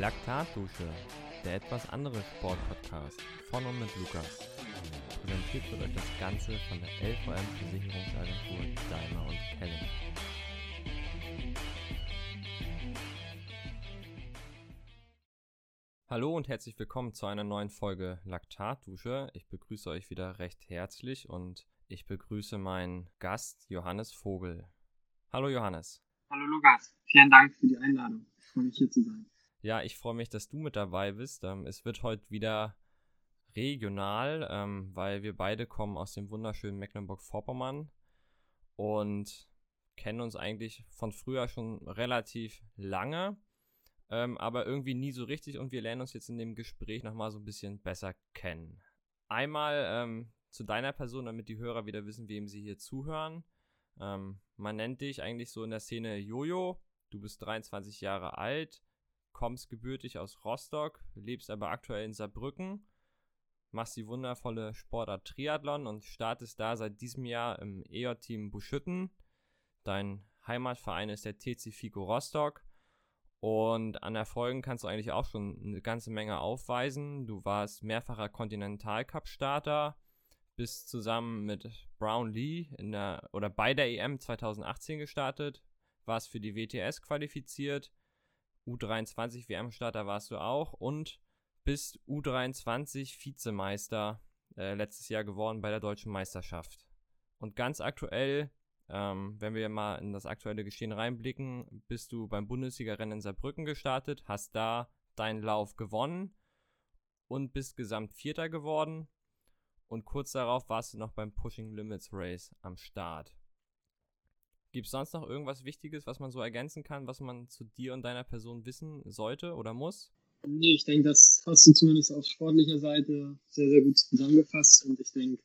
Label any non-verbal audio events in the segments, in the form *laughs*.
Laktatdusche, der etwas andere Sportpodcast von und mit Lukas. Präsentiert wird euch das Ganze von der LVM Versicherungsagentur Daimler und Kelling. Hallo und herzlich willkommen zu einer neuen Folge Laktatdusche. Ich begrüße euch wieder recht herzlich und ich begrüße meinen Gast Johannes Vogel. Hallo Johannes. Hallo Lukas, vielen Dank für die Einladung. Ich freue mich hier zu sein. Ja, ich freue mich, dass du mit dabei bist. Ähm, es wird heute wieder regional, ähm, weil wir beide kommen aus dem wunderschönen Mecklenburg-Vorpommern und kennen uns eigentlich von früher schon relativ lange, ähm, aber irgendwie nie so richtig und wir lernen uns jetzt in dem Gespräch nochmal so ein bisschen besser kennen. Einmal ähm, zu deiner Person, damit die Hörer wieder wissen, wem sie hier zuhören. Ähm, man nennt dich eigentlich so in der Szene Jojo. Du bist 23 Jahre alt, kommst gebürtig aus Rostock, lebst aber aktuell in Saarbrücken, machst die wundervolle Sportart Triathlon und startest da seit diesem Jahr im EJ-Team Buschütten. Dein Heimatverein ist der TC Fico Rostock. Und an Erfolgen kannst du eigentlich auch schon eine ganze Menge aufweisen. Du warst mehrfacher Continental Cup Starter, bist zusammen mit Brown Lee in der oder bei der EM 2018 gestartet, warst für die WTS qualifiziert, U23 WM-Starter warst du auch und bist U23 Vizemeister äh, letztes Jahr geworden bei der deutschen Meisterschaft. Und ganz aktuell, ähm, wenn wir mal in das aktuelle Geschehen reinblicken, bist du beim Bundesliga-Rennen in Saarbrücken gestartet, hast da deinen Lauf gewonnen und bist gesamt Vierter geworden. Und kurz darauf warst du noch beim Pushing Limits Race am Start. Gibt es sonst noch irgendwas Wichtiges, was man so ergänzen kann, was man zu dir und deiner Person wissen sollte oder muss? Nee, ich denke, das hast du zumindest auf sportlicher Seite sehr, sehr gut zusammengefasst und ich denke,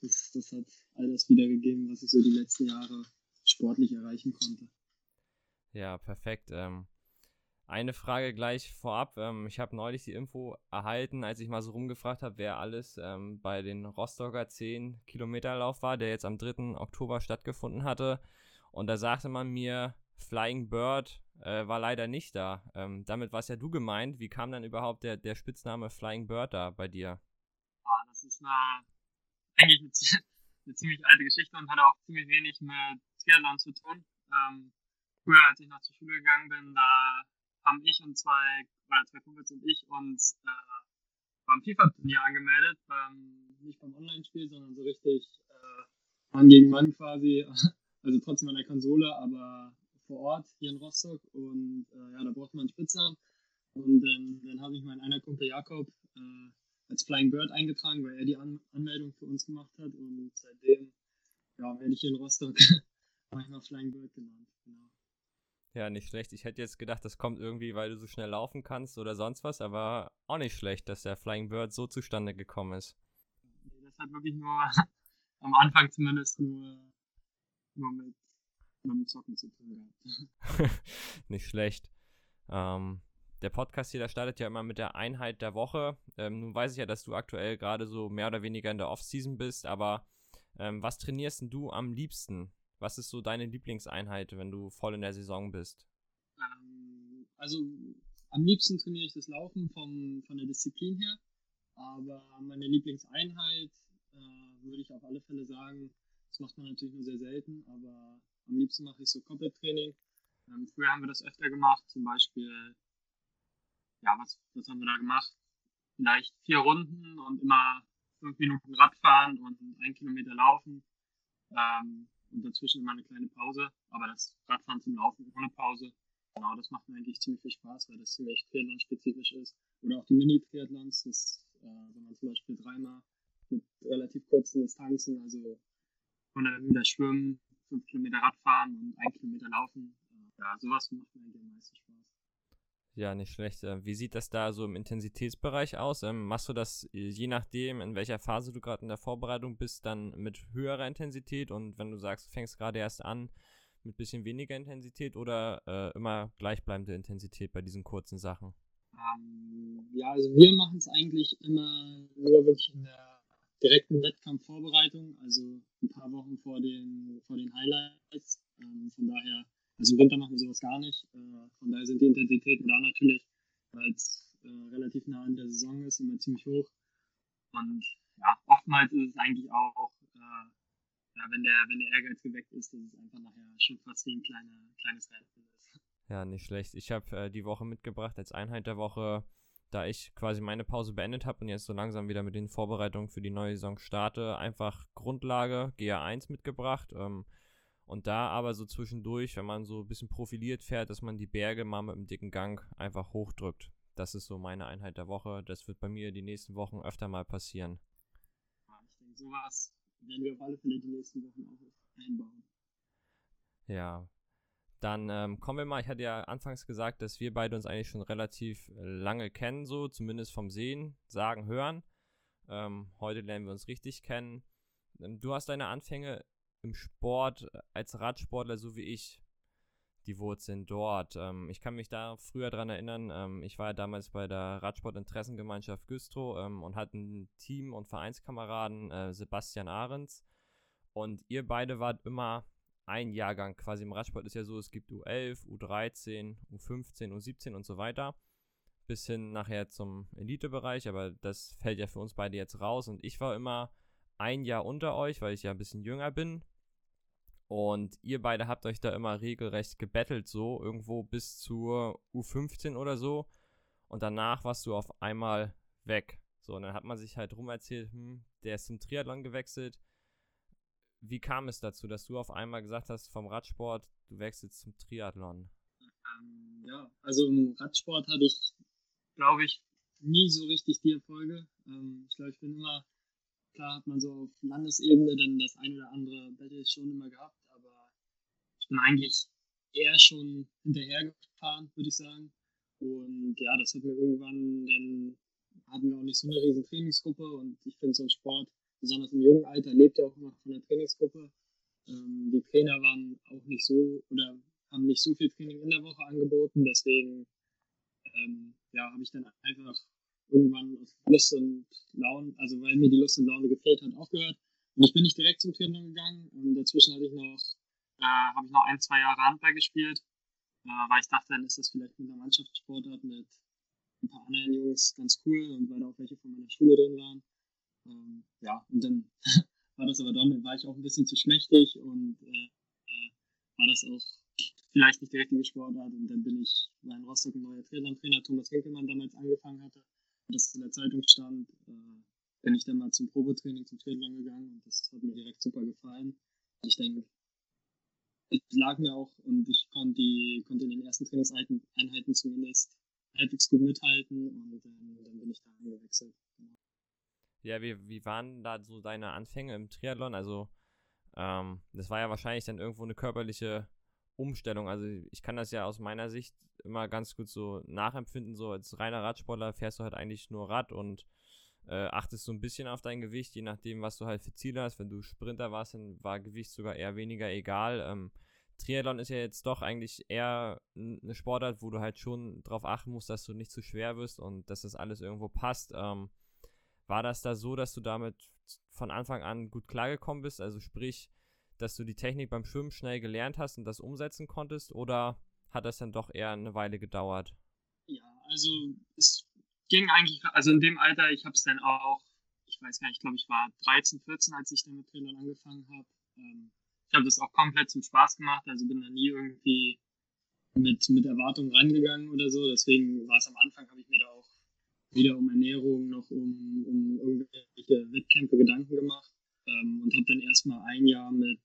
das, das hat all das wiedergegeben, was ich so die letzten Jahre sportlich erreichen konnte. Ja, perfekt. Ähm, eine Frage gleich vorab. Ähm, ich habe neulich die Info erhalten, als ich mal so rumgefragt habe, wer alles ähm, bei den Rostocker 10 Kilometer Lauf war, der jetzt am 3. Oktober stattgefunden hatte. Und da sagte man mir, Flying Bird äh, war leider nicht da. Ähm, damit warst ja du gemeint. Wie kam dann überhaupt der, der Spitzname Flying Bird da bei dir? Ah, das ist eine, eigentlich eine, eine, ziemlich alte Geschichte und hat auch ziemlich wenig mit Triathlon zu tun. Ähm, früher, als ich noch zur Schule gegangen bin, da haben ich und zwei, oder zwei Kumpels und ich uns äh, beim FIFA-Turnier angemeldet. Beim, nicht beim Online-Spiel, sondern so richtig äh, Mann gegen Mann quasi also trotzdem an der Konsole, aber vor Ort hier in Rostock und äh, ja, da braucht man einen Spitznamen. Und dann, dann habe ich meinen einer Kumpel Jakob äh, als Flying Bird eingetragen, weil er die An Anmeldung für uns gemacht hat und seitdem ja, werde ich hier in Rostock *laughs* manchmal Flying Bird genannt. Genau. Ja, nicht schlecht. Ich hätte jetzt gedacht, das kommt irgendwie, weil du so schnell laufen kannst oder sonst was, aber auch nicht schlecht, dass der Flying Bird so zustande gekommen ist. Das hat wirklich nur *laughs* am Anfang zumindest nur nur mit, nur mit Zocken zu tun gehabt. *laughs* Nicht schlecht. Ähm, der Podcast hier, der startet ja immer mit der Einheit der Woche. Ähm, nun weiß ich ja, dass du aktuell gerade so mehr oder weniger in der Off-Season bist, aber ähm, was trainierst denn du am liebsten? Was ist so deine Lieblingseinheit, wenn du voll in der Saison bist? Ähm, also am liebsten trainiere ich das Laufen vom, von der Disziplin her, aber meine Lieblingseinheit äh, würde ich auf alle Fälle sagen, das macht man natürlich nur sehr selten, aber am liebsten mache ich so Komplett-Training. Ähm, früher haben wir das öfter gemacht, zum Beispiel, ja, was, was haben wir da gemacht? Vielleicht vier Runden und immer fünf Minuten Radfahren und ein Kilometer laufen. Ähm, und dazwischen immer eine kleine Pause. Aber das Radfahren zum Laufen ohne Pause, genau, das macht mir eigentlich ziemlich viel Spaß, weil das ziemlich Triathlon-spezifisch ist. Oder auch die Mini-Triathlons, das, äh, wenn man zum Beispiel dreimal mit relativ kurzen Distanzen, also 100 Meter schwimmen, 5 Kilometer Radfahren und 1 Kilometer laufen. Ja, sowas macht mir eigentlich am meisten Spaß. Ja, nicht schlecht. Äh, wie sieht das da so im Intensitätsbereich aus? Ähm, machst du das äh, je nachdem, in welcher Phase du gerade in der Vorbereitung bist, dann mit höherer Intensität und wenn du sagst, du fängst gerade erst an mit bisschen weniger Intensität oder äh, immer gleichbleibende Intensität bei diesen kurzen Sachen? Ähm, ja, also wir machen es eigentlich immer nur wirklich in der direkten Wettkampfvorbereitung, also ein paar Wochen vor den, vor den Highlights. Ähm, von daher, also im Winter machen wir sowas gar nicht. Äh, von daher sind die Intensitäten da natürlich weil es äh, relativ nah an der Saison ist, immer ziemlich hoch. Und ja, oftmals ist es eigentlich auch, äh, ja, wenn der, wenn der Ehrgeiz geweckt ist, dass es einfach nachher schon fast wie ein kleine, kleines Rennen ist. Ja, nicht schlecht. Ich habe äh, die Woche mitgebracht als Einheit der Woche, da ich quasi meine Pause beendet habe und jetzt so langsam wieder mit den Vorbereitungen für die neue Saison starte, einfach Grundlage GA1 mitgebracht. Ähm, und da aber so zwischendurch, wenn man so ein bisschen profiliert fährt, dass man die Berge mal mit einem dicken Gang einfach hochdrückt. Das ist so meine Einheit der Woche. Das wird bei mir die nächsten Wochen öfter mal passieren. Ich denke, sowas werden wir auf alle Fälle die nächsten Wochen auch einbauen. Ja. Dann ähm, kommen wir mal, ich hatte ja anfangs gesagt, dass wir beide uns eigentlich schon relativ lange kennen, so zumindest vom Sehen, Sagen, Hören. Ähm, heute lernen wir uns richtig kennen. Ähm, du hast deine Anfänge im Sport äh, als Radsportler, so wie ich, die Wurzeln dort. Ähm, ich kann mich da früher dran erinnern, ähm, ich war ja damals bei der Radsportinteressengemeinschaft Güstrow ähm, und hatte ein Team- und Vereinskameraden, äh, Sebastian Ahrens. Und ihr beide wart immer ein Jahrgang. Quasi im Radsport ist ja so, es gibt U11, U13, U15, U17 und so weiter. Bis hin nachher zum Elitebereich, aber das fällt ja für uns beide jetzt raus. Und ich war immer ein Jahr unter euch, weil ich ja ein bisschen jünger bin. Und ihr beide habt euch da immer regelrecht gebettelt, so irgendwo bis zur U15 oder so. Und danach warst du auf einmal weg. So, und dann hat man sich halt rum erzählt, hm, der ist zum Triathlon gewechselt. Wie kam es dazu, dass du auf einmal gesagt hast, vom Radsport, du wechselst zum Triathlon? Ähm, ja, also im Radsport hatte ich, glaube ich, nie so richtig die Erfolge. Ähm, ich glaube, ich bin immer Klar hat man so auf Landesebene dann das ein oder andere Battle schon immer gehabt, aber ich bin eigentlich eher schon hinterhergefahren, würde ich sagen. Und ja, das hat mir irgendwann, dann hatten wir auch nicht so eine riesen Trainingsgruppe und ich finde so ein Sport, besonders im jungen Alter, lebt ja auch immer von der Trainingsgruppe. Ähm, die Trainer waren auch nicht so oder haben nicht so viel Training in der Woche angeboten, deswegen ähm, ja, habe ich dann einfach irgendwann aus Lust und Laune, also weil mir die Lust und Laune gefehlt hat, aufgehört. Und ich bin nicht direkt zum Triathlon gegangen. Und dazwischen hatte ich noch, äh, habe ich noch ein, zwei Jahre Handball gespielt, äh, weil ich dachte, dann ist das vielleicht mit einer Mannschaftssportart mit ein paar anderen Jungs ganz cool und weil da auch welche von meiner Schule drin waren. Ähm, ja, und dann *laughs* war das aber dann, war ich auch ein bisschen zu schmächtig und äh, äh, war das auch vielleicht nicht die richtige Sportart. Und dann bin ich, weil in Rostock ein neuer Triathlon-Trainer Thomas Winkelmann damals angefangen hatte, das in der Zeitung stand, äh, bin ich dann mal zum Probetraining zum Triathlon gegangen und das hat mir direkt super gefallen. Ich denke, es lag mir auch und ich konnte, die, konnte in den ersten Trainingseinheiten zumindest halbwegs gut mithalten und ähm, dann bin ich da angewechselt. Ja, wie, wie waren da so deine Anfänge im Triathlon? Also, ähm, das war ja wahrscheinlich dann irgendwo eine körperliche Umstellung. Also ich kann das ja aus meiner Sicht immer ganz gut so nachempfinden. So als reiner Radsportler fährst du halt eigentlich nur Rad und äh, achtest so ein bisschen auf dein Gewicht, je nachdem, was du halt für Ziele hast. Wenn du Sprinter warst, dann war Gewicht sogar eher weniger egal. Ähm, Triathlon ist ja jetzt doch eigentlich eher eine Sportart, wo du halt schon darauf achten musst, dass du nicht zu schwer wirst und dass das alles irgendwo passt. Ähm, war das da so, dass du damit von Anfang an gut klargekommen bist? Also sprich, dass du die Technik beim Schwimmen schnell gelernt hast und das umsetzen konntest? Oder hat das dann doch eher eine Weile gedauert? Ja, also es ging eigentlich, also in dem Alter, ich habe es dann auch, ich weiß gar nicht, ich glaube, ich war 13, 14, als ich dann mit Trainern angefangen habe. Ähm, ich habe das auch komplett zum Spaß gemacht, also bin da nie irgendwie mit, mit Erwartungen rangegangen oder so. Deswegen war es am Anfang, habe ich mir da auch weder um Ernährung noch um, um irgendwelche Wettkämpfe Gedanken gemacht ähm, und habe dann erstmal ein Jahr mit,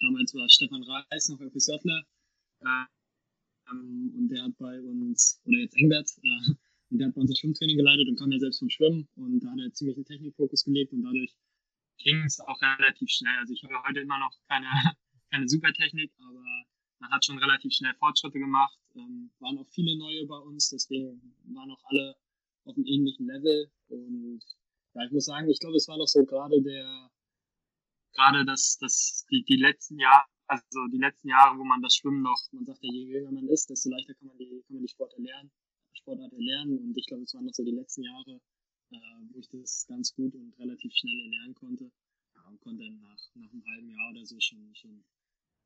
damals war Stefan Reis noch FSJler äh, ähm, und der hat bei uns, oder jetzt Engbert, äh, und der hat bei uns das Schwimmtraining geleitet und kam ja selbst vom Schwimmen und da hat er ziemlich einen Technikfokus gelegt und dadurch ging es auch relativ schnell. Also ich habe heute immer noch keine, *laughs* keine super Technik, aber man hat schon relativ schnell Fortschritte gemacht. Ähm, waren auch viele neue bei uns, deswegen waren auch alle auf einem ähnlichen Level. Und ja, ich muss sagen, ich glaube, es war noch so gerade der, gerade das, das, die, die letzten Jahre, also die letzten Jahre, wo man das Schwimmen noch, man sagt ja, je jünger man ist, desto leichter kann man die, kann man die Sport erlernen, Sportart erlernen. Und ich glaube, es waren noch so die letzten Jahre, äh, wo ich das ganz gut und relativ schnell erlernen konnte. Ja, und konnte dann nach, nach einem halben Jahr oder so schon, schon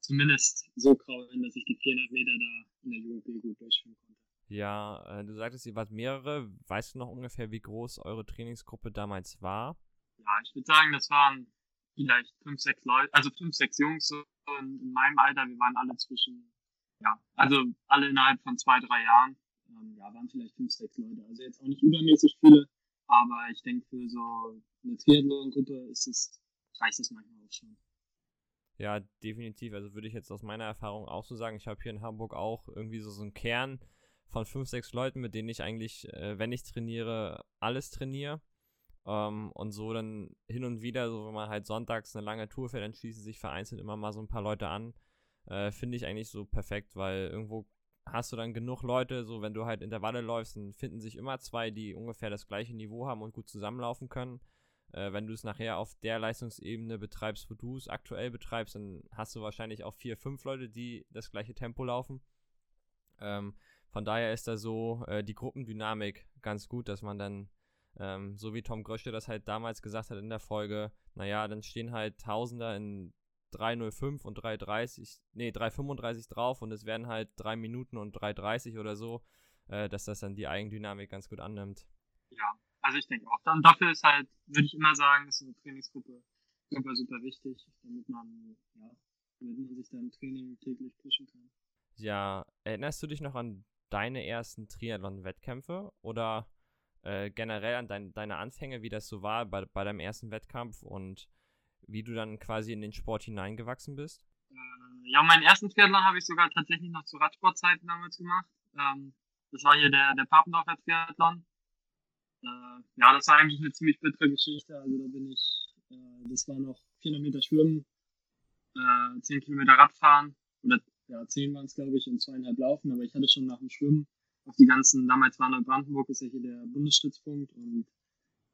zumindest so kraulen, dass ich die 400 Meter da in der Jugend gut durchführen konnte. Ja, äh, du sagtest, ihr wart mehrere. Weißt du noch ungefähr, wie groß eure Trainingsgruppe damals war? Ja, ich würde sagen, das waren vielleicht fünf, sechs Leute, also fünf, sechs Jungs so in, in meinem Alter. Wir waren alle zwischen, ja, also alle innerhalb von zwei, drei Jahren. Ähm, ja, waren vielleicht fünf, sechs Leute. Also jetzt auch nicht übermäßig viele, aber ich denke, für so eine Triathlon-Gruppe ist es, reicht es manchmal auch schon. Ja, definitiv. Also würde ich jetzt aus meiner Erfahrung auch so sagen. Ich habe hier in Hamburg auch irgendwie so, so einen Kern von fünf, sechs Leuten, mit denen ich eigentlich, äh, wenn ich trainiere, alles trainiere. Ähm, und so dann hin und wieder, so wenn man halt sonntags eine lange Tour fährt, dann schließen sich vereinzelt immer mal so ein paar Leute an. Äh, Finde ich eigentlich so perfekt, weil irgendwo hast du dann genug Leute, so wenn du halt Intervalle läufst, dann finden sich immer zwei, die ungefähr das gleiche Niveau haben und gut zusammenlaufen können. Äh, wenn du es nachher auf der Leistungsebene betreibst, wo du es aktuell betreibst, dann hast du wahrscheinlich auch vier, fünf Leute, die das gleiche Tempo laufen. Ähm, von daher ist da so äh, die Gruppendynamik ganz gut, dass man dann, ähm, so wie Tom Grösche das halt damals gesagt hat in der Folge, naja, dann stehen halt Tausender in 305 und 330, nee, 335 drauf und es werden halt 3 Minuten und 330 oder so, äh, dass das dann die Eigendynamik ganz gut annimmt. Ja, also ich denke auch. Dann dafür ist halt, würde ich immer sagen, ist eine Trainingsgruppe super, super wichtig, damit man, ja, damit man sich dann im Training täglich pushen kann. Ja, erinnerst du dich noch an deine ersten Triathlon-Wettkämpfe oder äh, generell an dein, deine Anfänge, wie das so war bei, bei deinem ersten Wettkampf und wie du dann quasi in den Sport hineingewachsen bist? Äh, ja, meinen ersten Triathlon habe ich sogar tatsächlich noch zu Radsportzeiten damals gemacht. Ähm, das war hier der, der Papendorfer Triathlon. Äh, ja, das war eigentlich eine ziemlich bittere Geschichte. Also da bin ich, äh, das war noch 400 Meter Schwimmen, äh, 10 Kilometer Radfahren oder ja, 10 waren es glaube ich und zweieinhalb Laufen, aber ich hatte schon nach dem Schwimmen auf die ganzen, damals war Neubrandenburg, ist ja hier der Bundesstützpunkt und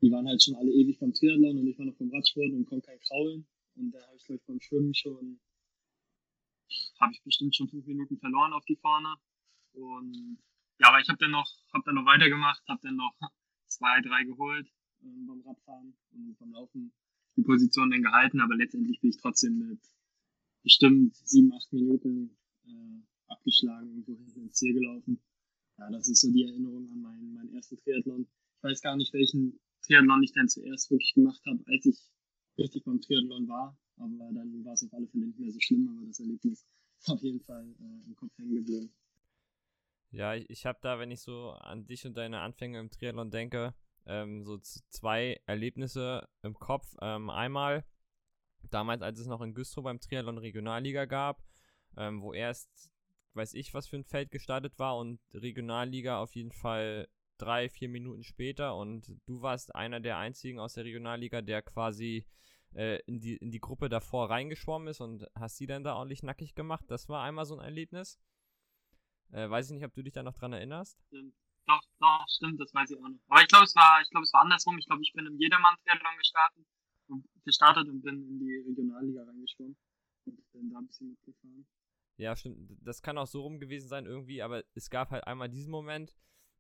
die waren halt schon alle ewig vom Triathlon und ich war noch vom Radsport und konnte kein Kraulen. Und da habe ich, glaube ich, beim Schwimmen schon, habe ich bestimmt schon fünf Minuten verloren auf die Fahne. Und ja, aber ich habe dann noch, habe dann noch weitergemacht, habe dann noch zwei, drei geholt ähm, beim Radfahren und beim Laufen die Position dann gehalten, aber letztendlich bin ich trotzdem mit bestimmt sieben, acht Minuten äh, abgeschlagen irgendwo hinten ins Ziel gelaufen. Ja, das ist so die Erinnerung an meinen, meinen ersten Triathlon. Ich weiß gar nicht, welchen Triathlon ich dann zuerst wirklich gemacht habe, als ich richtig beim Triathlon war. Aber dann war es auf alle Fälle nicht mehr so schlimm, aber das Erlebnis ist auf jeden Fall äh, im Kopf hängen geblieben. Ja, ich, ich habe da, wenn ich so an dich und deine Anfänge im Triathlon denke, ähm, so zwei Erlebnisse im Kopf. Ähm, einmal damals, als es noch in Güstrow beim Triathlon Regionalliga gab, ähm, wo erst, weiß ich, was für ein Feld gestartet war und Regionalliga auf jeden Fall drei, vier Minuten später und du warst einer der einzigen aus der Regionalliga, der quasi äh, in, die, in die Gruppe davor reingeschwommen ist und hast sie dann da ordentlich nackig gemacht. Das war einmal so ein Erlebnis. Äh, weiß ich nicht, ob du dich da noch dran erinnerst. Doch, doch, stimmt, das weiß ich auch noch. Aber ich glaube, es war, es war andersrum. Ich glaube, ich bin im Jedermann-Triathlon gestartet und gestartet und bin in die Regionalliga reingeschwommen und bin da ein bisschen mitgefahren. Ja, stimmt. Das kann auch so rum gewesen sein irgendwie, aber es gab halt einmal diesen Moment,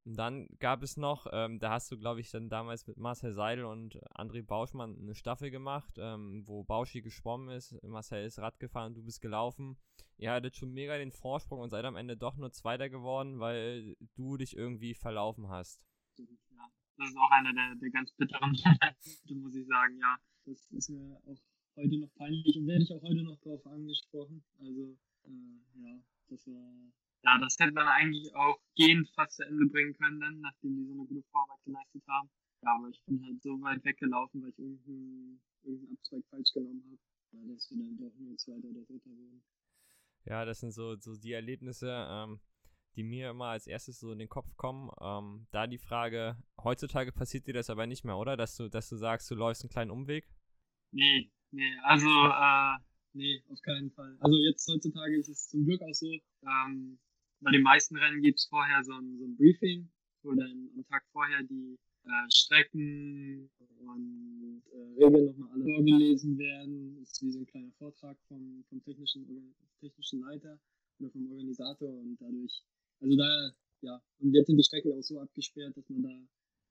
und dann gab es noch, ähm, da hast du, glaube ich, dann damals mit Marcel Seidel und André Bauschmann eine Staffel gemacht, ähm, wo Bauschi geschwommen ist, Marcel ist Rad gefahren, du bist gelaufen. Ihr hattet schon mega den Vorsprung und seid am Ende doch nur Zweiter geworden, weil du dich irgendwie verlaufen hast. Ja, das ist auch einer der, der ganz bitteren *laughs* Momente, muss ich sagen, ja. Das ist mir auch heute noch peinlich und werde ich auch heute noch darauf angesprochen. Also, ja, das war ja, das hätte man eigentlich auch gehend fast zu Ende bringen können, dann, nachdem die so eine gute Vorarbeit geleistet haben. Ja, aber ich bin halt so weit weggelaufen, weil ich irgendeinen, irgendeinen Abzweig falsch genommen habe, ja, dass wir dann doch nur Zweiter oder Dritter wurden. Ja, das sind so, so die Erlebnisse, ähm, die mir immer als erstes so in den Kopf kommen. Ähm, da die Frage, heutzutage passiert dir das aber nicht mehr, oder? Dass du, dass du sagst, du läufst einen kleinen Umweg? Nee, nee, also, äh, nee, auf keinen Fall. Also jetzt heutzutage ist es zum Glück auch so, ähm, bei den meisten Rennen gibt es vorher so ein, so ein Briefing, wo dann am Tag vorher die äh, Strecken und äh, Regeln nochmal alle vorgelesen werden. Das ist wie so ein kleiner Vortrag vom, vom technischen, technischen Leiter oder vom Organisator und dadurch, also da, ja, und jetzt sind die Strecken auch so abgesperrt, dass man da,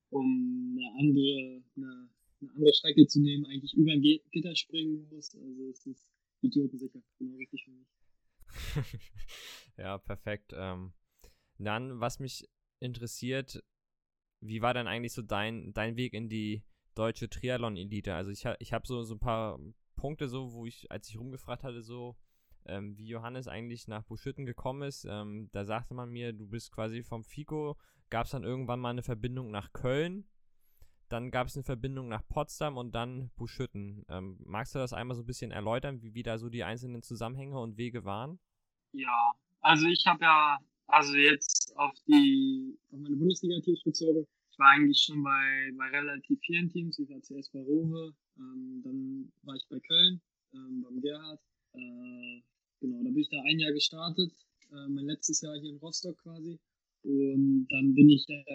um eine andere, eine, eine andere Strecke zu nehmen, eigentlich über ein Gitter springen muss. Also es ist idiotensicher, genau richtig für mich. *laughs* ja, perfekt. Ähm, dann, was mich interessiert, wie war denn eigentlich so dein, dein Weg in die deutsche Triathlon-Elite? Also ich, ich habe so, so ein paar Punkte so, wo ich, als ich rumgefragt hatte, so, ähm, wie Johannes eigentlich nach Buschütten gekommen ist, ähm, da sagte man mir, du bist quasi vom FICO, gab es dann irgendwann mal eine Verbindung nach Köln, dann gab es eine Verbindung nach Potsdam und dann Buschütten. Ähm, magst du das einmal so ein bisschen erläutern, wie, wie da so die einzelnen Zusammenhänge und Wege waren? Ja, also ich habe ja, also jetzt auf die, auf meine Bundesliga-Teams bezogen, ich war eigentlich schon bei, bei relativ vielen Teams. Ich war zuerst bei Rowe, ähm, dann war ich bei Köln, ähm, beim Gerhard. Äh, genau, da bin ich da ein Jahr gestartet, äh, mein letztes Jahr hier in Rostock quasi. Und dann bin ich, äh,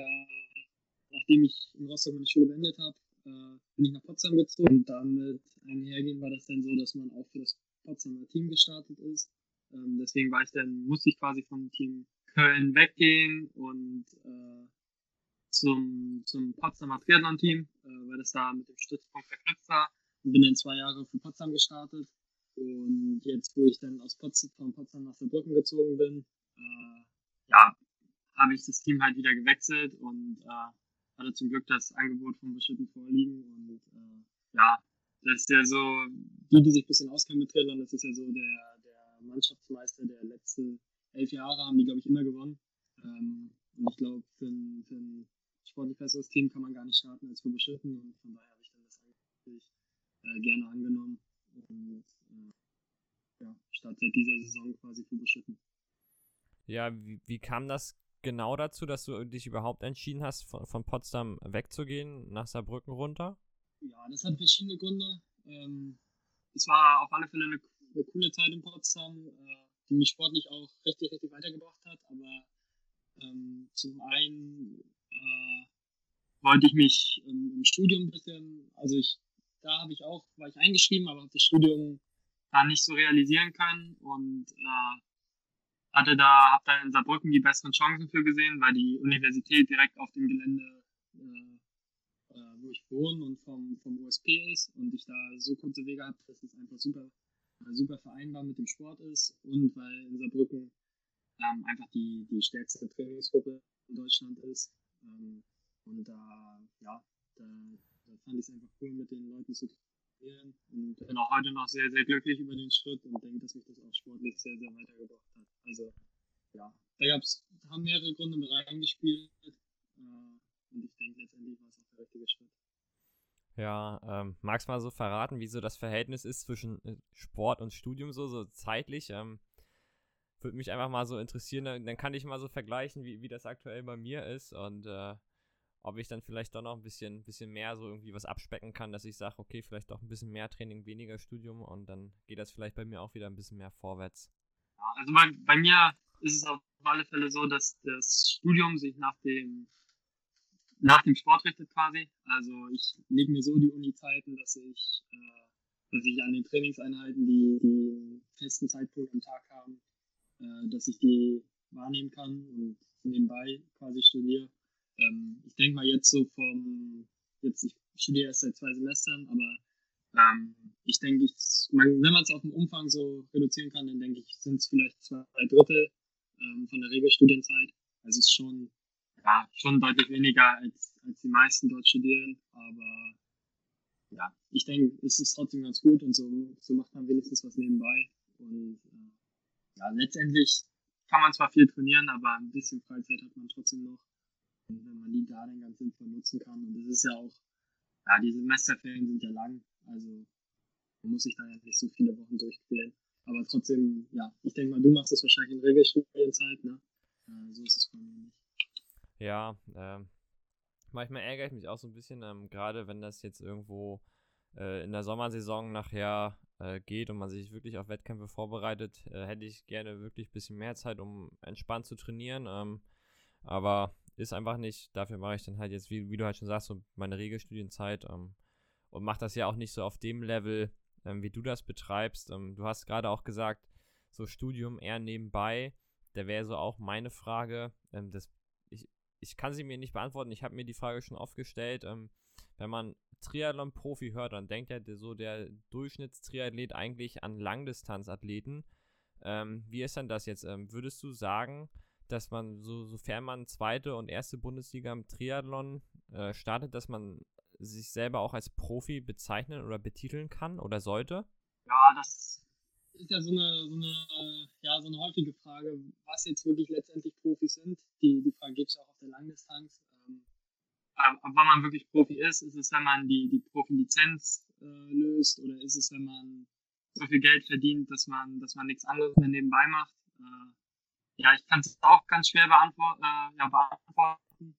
nachdem ich in Rostock meine Schule beendet habe, äh, bin ich nach Potsdam gezogen. Und damit einhergehen war das dann so, dass man auch für das Potsdamer Team gestartet ist. Ähm, deswegen war ich dann, musste ich quasi vom Team Köln weggehen und äh, zum, zum Potsdamer Triathlon-Team, äh, weil das da mit dem Stützpunkt verknüpft war. Und bin dann zwei Jahre für Potsdam gestartet. Und jetzt, wo ich dann aus Potsdam, von Potsdam nach Saarbrücken gezogen bin, äh, ja, habe ich das Team halt wieder gewechselt und äh, hatte zum Glück das Angebot von Beschütten vorliegen. Und äh, ja, das ist ja so, die, die sich ein bisschen auskennen mit Triathlon, das ist ja so der, der Mannschaftsmeister der letzten elf Jahre, haben die, glaube ich, immer gewonnen. Ähm, und ich glaube, für ein, für ein sportlich besseres Team kann man gar nicht starten als für Beschütten. Und von daher habe ich dann das eigentlich äh, gerne angenommen. Und äh, ja, starte seit dieser Saison quasi für Beschütten. Ja, wie, wie kam das genau dazu, dass du dich überhaupt entschieden hast, von, von Potsdam wegzugehen, nach Saarbrücken runter? Ja, das hat verschiedene Gründe. Ähm, es war auf alle Fälle eine, eine coole Zeit in Potsdam, äh, die mich sportlich auch richtig, richtig weitergebracht hat. Aber ähm, zum einen äh, wollte ich mich ähm, im Studium ein bisschen, also ich, da habe ich auch, war ich eingeschrieben, aber habe das Studium da nicht so realisieren können und äh, hatte da, habe da in Saarbrücken die besseren Chancen für gesehen, weil die Universität direkt auf dem Gelände, äh, äh, wo ich wohne und vom, vom USP ist und ich da so kurze Wege habe, dass es einfach super, äh, super vereinbar mit dem Sport ist und weil in Saarbrücken ähm, einfach die, die stärkste Trainingsgruppe in Deutschland ist. Ähm, und da, ja, da, da fand ich es einfach cool, mit den Leuten zu Und bin auch heute noch sehr, sehr glücklich über den Schritt und denke, dass mich das auch sportlich sehr, sehr weitergebracht hat. Also, ja, da gab's, haben mehrere Gründe mit reingespielt. Äh, und ich denke, letztendlich war es auch der richtige Schritt. Ja, ähm, magst du mal so verraten, wie so das Verhältnis ist zwischen äh, Sport und Studium so, so zeitlich? Ähm, würde mich einfach mal so interessieren, dann, dann, kann ich mal so vergleichen, wie, wie das aktuell bei mir ist und äh, ob ich dann vielleicht doch noch ein bisschen, bisschen mehr so irgendwie was abspecken kann, dass ich sage, okay, vielleicht doch ein bisschen mehr Training, weniger Studium und dann geht das vielleicht bei mir auch wieder ein bisschen mehr vorwärts. Ja, also bei, bei mir ist es auf alle Fälle so, dass das Studium sich nach dem nach dem Sport richtet quasi. Also ich lege mir so die Uni-Zeiten, dass ich, äh, dass ich an den Trainingseinheiten, die, die festen Zeitpunkt am Tag haben, äh, dass ich die wahrnehmen kann und nebenbei quasi studiere. Ähm, ich denke mal jetzt so vom, jetzt ich studiere erst seit zwei Semestern, aber ähm, ich denke, ich, man, wenn man es auf den Umfang so reduzieren kann, dann denke ich, sind es vielleicht zwei, Drittel ähm, von der Regelstudienzeit. Also es ist schon, ja, schon deutlich weniger als, als die meisten dort studieren, aber ja, ich denke, es ist trotzdem ganz gut und so, so macht man wenigstens was nebenbei. Und äh, ja, letztendlich kann man zwar viel trainieren, aber ein bisschen Freizeit hat man trotzdem noch. Und wenn man die da dann ganz sinnvoll nutzen kann. Und das ist ja auch, ja, die Semesterferien sind ja lang, also man muss sich da ja nicht so viele Wochen durchquälen. Aber trotzdem, ja, ich denke mal, du machst das wahrscheinlich in Regelstudienzeit, ne? Äh, so ist es bei mir nicht. Ja, äh, manchmal ärgere ich mich auch so ein bisschen, ähm, gerade wenn das jetzt irgendwo äh, in der Sommersaison nachher äh, geht und man sich wirklich auf Wettkämpfe vorbereitet, äh, hätte ich gerne wirklich ein bisschen mehr Zeit, um entspannt zu trainieren. Ähm, aber ist einfach nicht. Dafür mache ich dann halt jetzt, wie, wie du halt schon sagst, so meine Regelstudienzeit ähm, und mache das ja auch nicht so auf dem Level, ähm, wie du das betreibst. Ähm, du hast gerade auch gesagt, so Studium eher nebenbei. Da wäre so auch meine Frage. Ähm, das, ich, ich kann sie mir nicht beantworten. Ich habe mir die Frage schon oft gestellt. Ähm, wenn man Triathlon-Profi hört, dann denkt ja so der Durchschnittstriathlet eigentlich an Langdistanzathleten. Ähm, wie ist denn das jetzt? Ähm, würdest du sagen, dass man, so, sofern man zweite und erste Bundesliga im Triathlon äh, startet, dass man sich selber auch als Profi bezeichnen oder betiteln kann oder sollte? Ja, das ist ja so eine, so eine, ja, so eine häufige Frage, was jetzt wirklich letztendlich Profis sind. Die, die Frage gibt es auch auf der Langdistanz. Ähm, wann man wirklich Profi ist, ist es, wenn man die, die Profilizenz äh, löst oder ist es, wenn man so viel Geld verdient, dass man, dass man nichts anderes mehr nebenbei macht. Äh, ja, ich kann es auch ganz schwer beantworten, äh, ja, beantworten.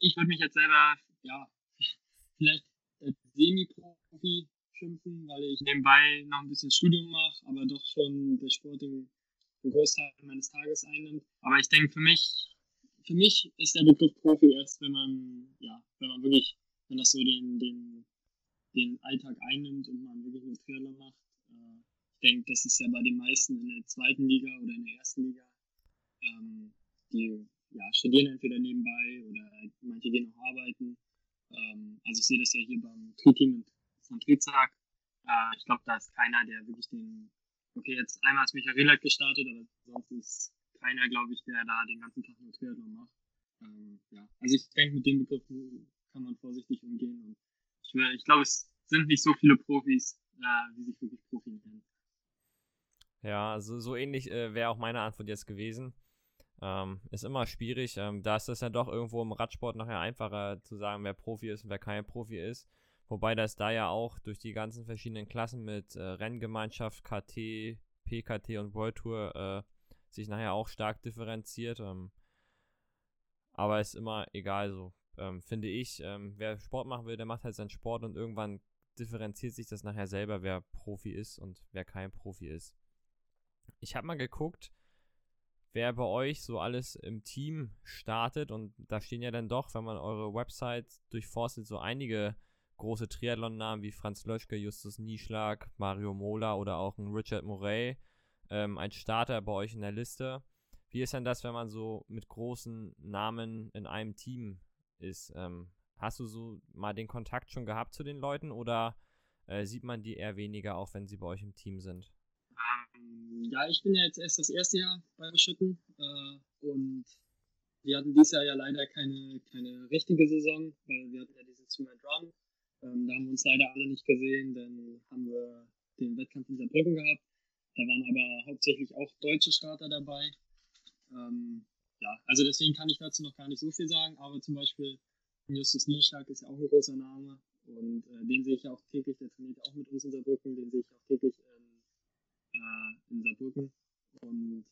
Ich würde mich jetzt selber, ja, *laughs* vielleicht als Semi-Profi schimpfen, weil ich nebenbei noch ein bisschen Studium mache, aber doch schon der Sport den, Großteil meines Tages einnimmt. Aber ich denke, für mich, für mich ist der Begriff Profi erst, wenn man, ja, wenn man wirklich, wenn das so den, den, den Alltag einnimmt und man wirklich nur Triathlon macht. Äh, denke, das ist ja bei den meisten in der zweiten Liga oder in der ersten Liga. Ähm, die ja, studieren entweder nebenbei oder manche gehen auch arbeiten. Ähm, also ich sehe das ja hier beim Tri-Team von Trizak. Äh, ich glaube, da ist keiner, der wirklich den, okay, jetzt einmal ist Michael halt gestartet, aber sonst ist keiner, glaube ich, der da den ganzen Tag nur Triathlon macht. Ähm, ja, also ich denke, mit dem Begriff kann man vorsichtig umgehen und ich, ich glaube, es sind nicht so viele Profis, äh, die sich wirklich Profi nennen. Ja, also so ähnlich äh, wäre auch meine Antwort jetzt gewesen. Ähm, ist immer schwierig. Ähm, da ist es ja doch irgendwo im Radsport nachher einfacher zu sagen, wer Profi ist und wer kein Profi ist. Wobei das da ja auch durch die ganzen verschiedenen Klassen mit äh, Renngemeinschaft, KT, PKT und World Tour äh, sich nachher auch stark differenziert. Ähm, aber ist immer egal so, ähm, finde ich. Ähm, wer Sport machen will, der macht halt seinen Sport und irgendwann differenziert sich das nachher selber, wer Profi ist und wer kein Profi ist. Ich habe mal geguckt, wer bei euch so alles im Team startet und da stehen ja dann doch, wenn man eure Website durchforstet, so einige große Triathlon-Namen wie Franz Löschke, Justus Nieschlag, Mario Mola oder auch ein Richard Murray ähm, ein Starter bei euch in der Liste. Wie ist denn das, wenn man so mit großen Namen in einem Team ist? Ähm, hast du so mal den Kontakt schon gehabt zu den Leuten oder äh, sieht man die eher weniger, auch wenn sie bei euch im Team sind? Ähm, ja, ich bin ja jetzt erst das erste Jahr bei Schütten äh, und wir hatten dieses Jahr ja leider keine, keine richtige Saison, weil wir hatten ja diesen Swim and Run. Ähm, da haben wir uns leider alle nicht gesehen, dann haben wir den Wettkampf in Saarbrücken gehabt. Da waren aber hauptsächlich auch deutsche Starter dabei. Ähm, ja, also deswegen kann ich dazu noch gar nicht so viel sagen, aber zum Beispiel Justus Nieschlag ist ja auch ein großer Name und äh, den sehe ich auch täglich, der trainiert auch mit uns in Saarbrücken, den sehe ich auch täglich in, äh, in Saarbrücken und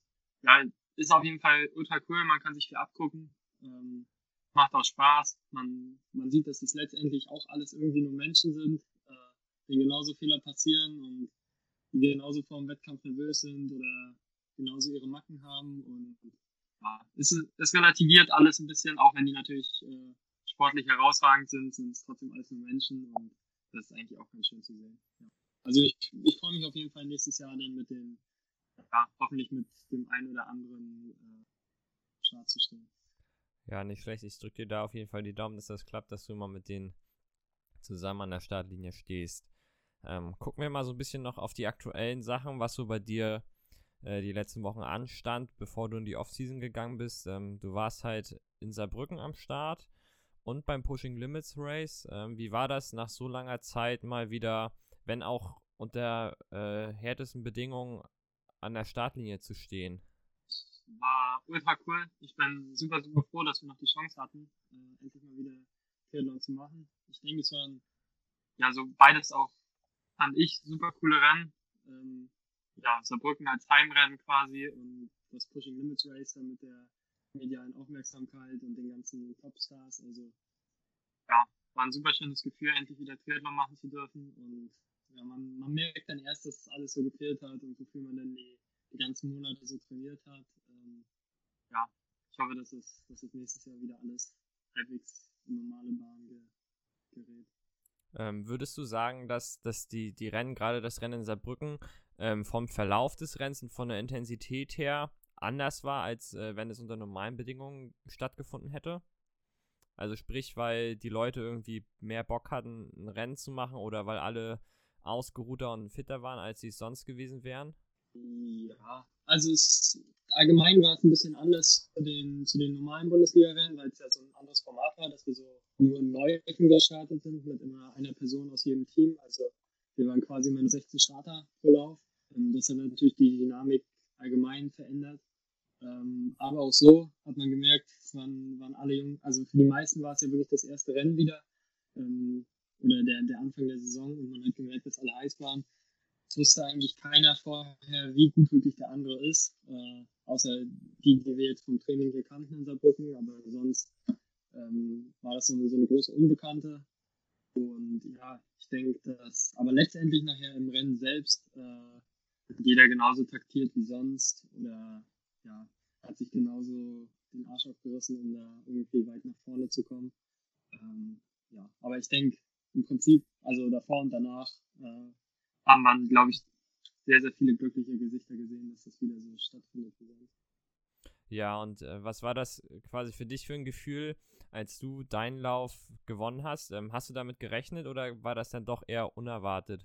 ja, ist auf jeden Fall ultra cool, man kann sich viel abgucken, ähm, macht auch Spaß, man, man sieht, dass es letztendlich auch alles irgendwie nur Menschen sind, äh, denen genauso Fehler passieren und die genauso vor dem Wettkampf nervös sind oder genauso ihre Macken haben und ja, es, es relativiert alles ein bisschen, auch wenn die natürlich äh, sportlich herausragend sind, sind es trotzdem alles nur Menschen und das ist eigentlich auch ganz schön zu sehen. Ja. Also ich, ich freue mich auf jeden Fall nächstes Jahr dann mit den, ja, hoffentlich mit dem einen oder anderen äh, Start zu stehen. Ja, nicht schlecht. Ich drücke dir da auf jeden Fall die Daumen, dass das klappt, dass du immer mit denen zusammen an der Startlinie stehst. Ähm, gucken wir mal so ein bisschen noch auf die aktuellen Sachen, was so bei dir äh, die letzten Wochen anstand, bevor du in die Offseason gegangen bist. Ähm, du warst halt in Saarbrücken am Start und beim Pushing Limits Race. Ähm, wie war das nach so langer Zeit mal wieder, wenn auch unter äh, härtesten Bedingungen an der Startlinie zu stehen? War ultra cool. Ich bin super, super froh, dass wir noch die Chance hatten, äh, endlich mal wieder Triathlon zu machen. Ich denke, es waren ja so beides auch, fand ich, super coole Rennen. Ähm, ja, Saarbrücken als Heimrennen quasi und das Pushing Limits Race dann mit der medialen Aufmerksamkeit und den ganzen Topstars. Also ja, war ein super schönes Gefühl, endlich wieder Triathlon machen zu dürfen. Und ja, man, man merkt dann erst, dass alles so gefehlt hat und wofür man dann die, die ganzen Monate so trainiert hat. Ähm, ja, ich hoffe, dass es, dass es nächstes Jahr wieder alles halbwegs in normale Bahn ge gerät. Ähm, würdest du sagen, dass, dass die, die Rennen, gerade das Rennen in Saarbrücken, ähm, vom Verlauf des Rennens und von der Intensität her anders war, als äh, wenn es unter normalen Bedingungen stattgefunden hätte? Also sprich, weil die Leute irgendwie mehr Bock hatten, ein Rennen zu machen oder weil alle ausgeruhter und fitter waren, als sie es sonst gewesen wären? Ja, also es, allgemein war es ein bisschen anders zu den, zu den normalen Bundesliga-Rennen, weil es ja so ein anderes Format war, dass wir so nur neu gestartet sind mit immer einer Person aus jedem Team. Also wir waren quasi immer 16 Starter pro Lauf. Ähm, das hat natürlich die Dynamik allgemein verändert. Ähm, aber auch so hat man gemerkt, waren, waren alle jung, also für die meisten war es ja wirklich das erste Rennen wieder ähm, oder der, der Anfang der Saison und man hat gemerkt, dass alle heiß waren. Es wusste eigentlich keiner vorher, wie gut wirklich der andere ist, äh, außer die, die wir jetzt vom Training hier kannten in Saarbrücken, aber sonst ähm, war das so eine, so eine große Unbekannte. Und ja, ich denke, dass aber letztendlich nachher im Rennen selbst äh, jeder genauso taktiert wie sonst oder ja, hat sich genauso den Arsch aufgerissen, um da irgendwie weit nach vorne zu kommen. Ähm, ja, aber ich denke, im Prinzip, also davor und danach, äh, haben man, glaube ich, sehr, sehr viele glückliche Gesichter gesehen, dass das wieder so stattfindet. Ja, und äh, was war das quasi für dich für ein Gefühl, als du deinen Lauf gewonnen hast? Ähm, hast du damit gerechnet oder war das dann doch eher unerwartet?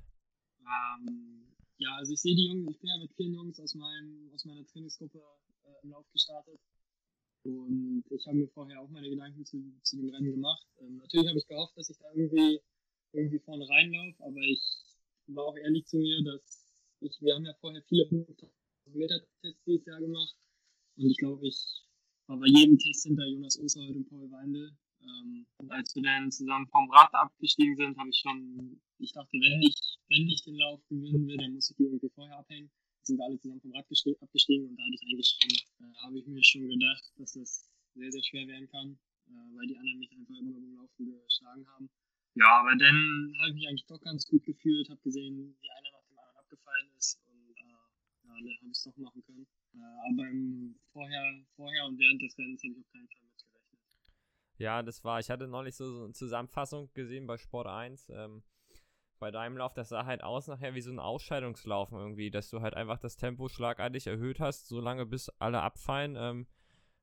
Ähm, ja, also ich sehe die Jungs, ich bin ja mit vielen Jungs aus, meinem, aus meiner Trainingsgruppe äh, im Lauf gestartet. Und ich habe mir vorher auch meine Gedanken zu, zu dem Rennen gemacht. Ähm, natürlich habe ich gehofft, dass ich da irgendwie, irgendwie vorne reinlaufe, aber ich war auch ehrlich zu mir, dass ich, wir haben ja vorher viele 5000 Meter Tests dieses Jahr gemacht. Und ich glaube, ich war bei jedem Test hinter Jonas Osterholt und Paul Weindl. Ähm, und als wir dann zusammen vom Rad abgestiegen sind, habe ich schon, ich dachte, wenn ich, wenn ich den Lauf gewinnen will, dann muss ich die irgendwie vorher abhängen sind wir alle zusammen vom Rad abgestiegen und da hatte ich eigentlich schon, äh, habe ich mir schon gedacht, dass das sehr, sehr schwer werden kann, äh, weil die anderen mich einfach immer beim Laufen geschlagen haben. Ja, aber dann habe ich mich eigentlich doch ganz gut gefühlt, habe gesehen, wie einer nach dem anderen abgefallen ist und äh, ja, dann habe ich es doch machen können. Äh, aber im vorher, vorher und während des Rennens habe ich auf keinen Fall mitgerechnet. Ja, das war, ich hatte neulich so, so eine Zusammenfassung gesehen bei Sport 1. Ähm, bei deinem Lauf, das sah halt aus nachher wie so ein Ausscheidungslaufen irgendwie, dass du halt einfach das Tempo schlagartig erhöht hast, so lange bis alle abfallen. Ähm,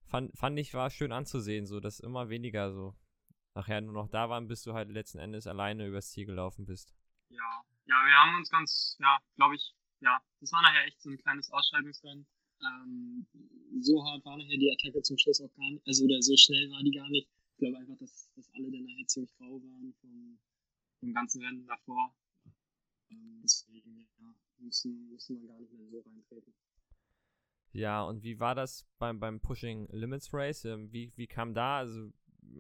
fand, fand ich, war schön anzusehen, so dass immer weniger so nachher nur noch da waren, bis du halt letzten Endes alleine übers Ziel gelaufen bist. Ja, ja, wir haben uns ganz, ja, glaube ich, ja, das war nachher echt so ein kleines Ausscheidungsrennen. Ähm, so hart war nachher die Attacke zum Schluss auch gar nicht, also oder so schnell war die gar nicht. Ich glaube einfach, dass, dass alle dann nachher ziemlich grau waren vom, im ganzen Rennen davor. Ähm, deswegen ja, müssen, müssen wir gar nicht mehr so reintreten. Ja, und wie war das beim, beim Pushing Limits Race? Ähm, wie, wie kam da? Also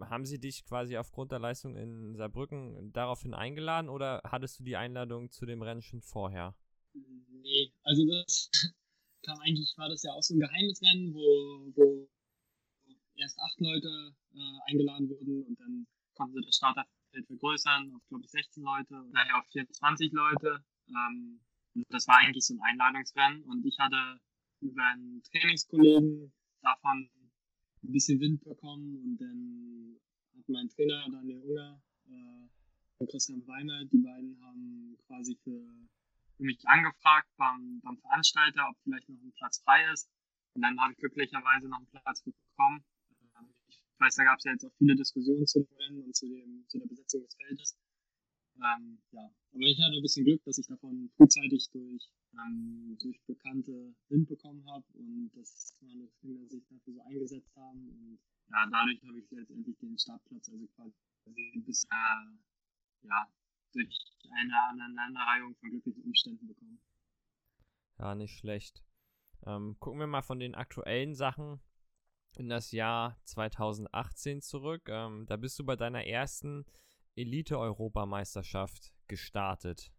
haben sie dich quasi aufgrund der Leistung in Saarbrücken daraufhin eingeladen oder hattest du die Einladung zu dem Rennen schon vorher? Nee, also das *laughs* kam eigentlich, war das ja auch so ein Geheimnisrennen, wo, wo erst acht Leute äh, eingeladen wurden und dann konnten sie das Starter Feld vergrößern auf, glaube ich, 16 Leute, daher auf 24 Leute. Ähm, das war eigentlich so ein Einladungsrennen und ich hatte über einen Trainingskollegen davon ein bisschen Wind bekommen und dann hat mein Trainer Daniel Unger äh, und Christian Weimer, die beiden haben quasi für, für mich angefragt beim, beim Veranstalter, ob vielleicht noch ein Platz frei ist. Und dann habe ich glücklicherweise noch einen Platz bekommen ich weiß, da gab es ja jetzt auch viele Diskussionen zu dem Rennen und zu, dem, zu der Besetzung des Feldes. Ähm, ja, aber ich hatte ein bisschen Glück, dass ich davon frühzeitig durch, ähm, durch Bekannte Wind bekommen habe und dass meine Kinder sich dafür so eingesetzt haben. Und ja, dadurch habe ich letztendlich den Startplatz, also quasi bis äh, ja, durch eine Aneinanderreihung von glücklichen Umständen bekommen. Ja, nicht schlecht. Ähm, gucken wir mal von den aktuellen Sachen in das Jahr 2018 zurück. Ähm, da bist du bei deiner ersten Elite-Europameisterschaft gestartet.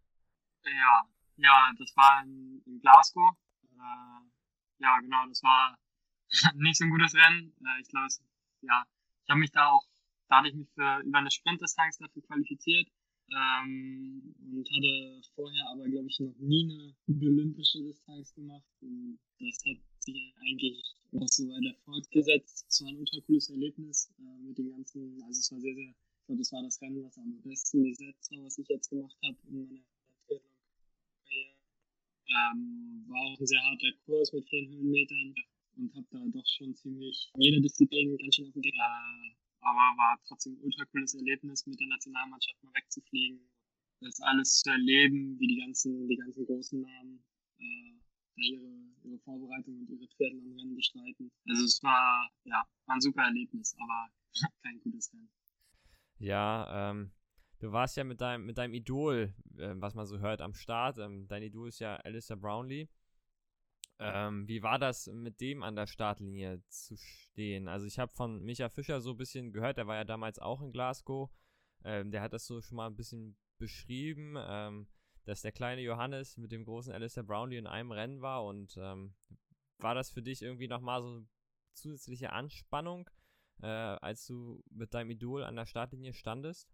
Ja, ja, das war in, in Glasgow. Äh, ja, genau, das war *laughs* nicht so ein gutes Rennen. Äh, ich glaube, ja, ich habe mich da auch, da hatte ich mich für über eine Sprintdistanz dafür qualifiziert ähm, und hatte vorher aber, glaube ich, noch nie eine olympische Distanz gemacht. Und das hat sich eigentlich auch so weiter fortgesetzt. Es war ein ultra cooles Erlebnis äh, mit den ganzen, also es war sehr, sehr, ich glaube, das war das Rennen, was am besten besetzt war, was ich jetzt gemacht habe in meiner. Ähm, war auch ein sehr harter Kurs mit vielen Höhenmetern und habe da doch schon ziemlich in jeder Disziplin ganz schön auf dem Deck. Äh, aber war trotzdem ein ultra cooles Erlebnis, mit der Nationalmannschaft mal wegzufliegen, das alles zu erleben, wie die ganzen, die ganzen großen Namen äh, ihre, ihre Vorbereitung und ihre Triathlon-Rennen bestreiten. Also es war, ja, war ein super Erlebnis, aber *laughs* kein gutes Rennen. Ja, ähm, du warst ja mit deinem, mit deinem Idol, äh, was man so hört, am Start. Ähm, dein Idol ist ja Alistair Brownlee. Ähm, wie war das mit dem an der Startlinie zu stehen? Also ich habe von Micha Fischer so ein bisschen gehört, der war ja damals auch in Glasgow. Ähm, der hat das so schon mal ein bisschen beschrieben, ähm, dass der kleine Johannes mit dem großen Alistair Brownlee in einem Rennen war und ähm, war das für dich irgendwie nochmal so zusätzliche Anspannung, äh, als du mit deinem Idol an der Startlinie standest?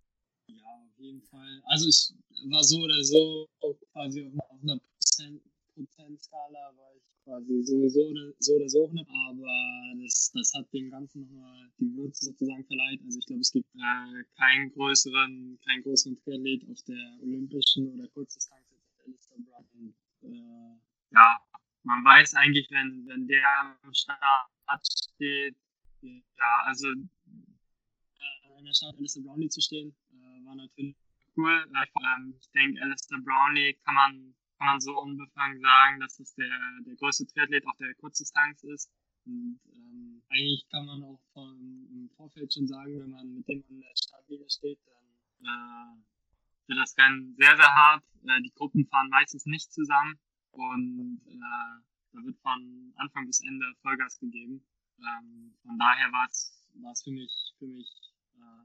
Ja, auf jeden Fall. Also es war so oder so quasi auf einer Prozent Prozentskala war ich quasi sowieso so oder so aber das, das hat dem Ganzen nochmal die Würze sozusagen verleiht. Also ich glaube, es gibt äh, keinen größeren, keinen größeren Triathlet auf der olympischen oder Kurzdistanz als Alistair Brown. Äh, ja, man weiß eigentlich, wenn, wenn der am Start steht, ja, also äh, an der Start Alistair Brownlee zu stehen, war natürlich cool. Ähm, ich denke, Alistair Brownlee kann man kann man so unbefangen sagen, dass es der, der größte Triathlet auf der Kurzdistanz ist. Und ähm, eigentlich kann man auch vom, im Vorfeld schon sagen, wenn man mit dem an der Startlinie steht, dann äh, wird das Rennen sehr, sehr hart. Äh, die Gruppen fahren meistens nicht zusammen und äh, da wird von Anfang bis Ende Vollgas gegeben. Ähm, von daher war es für mich, für mich äh,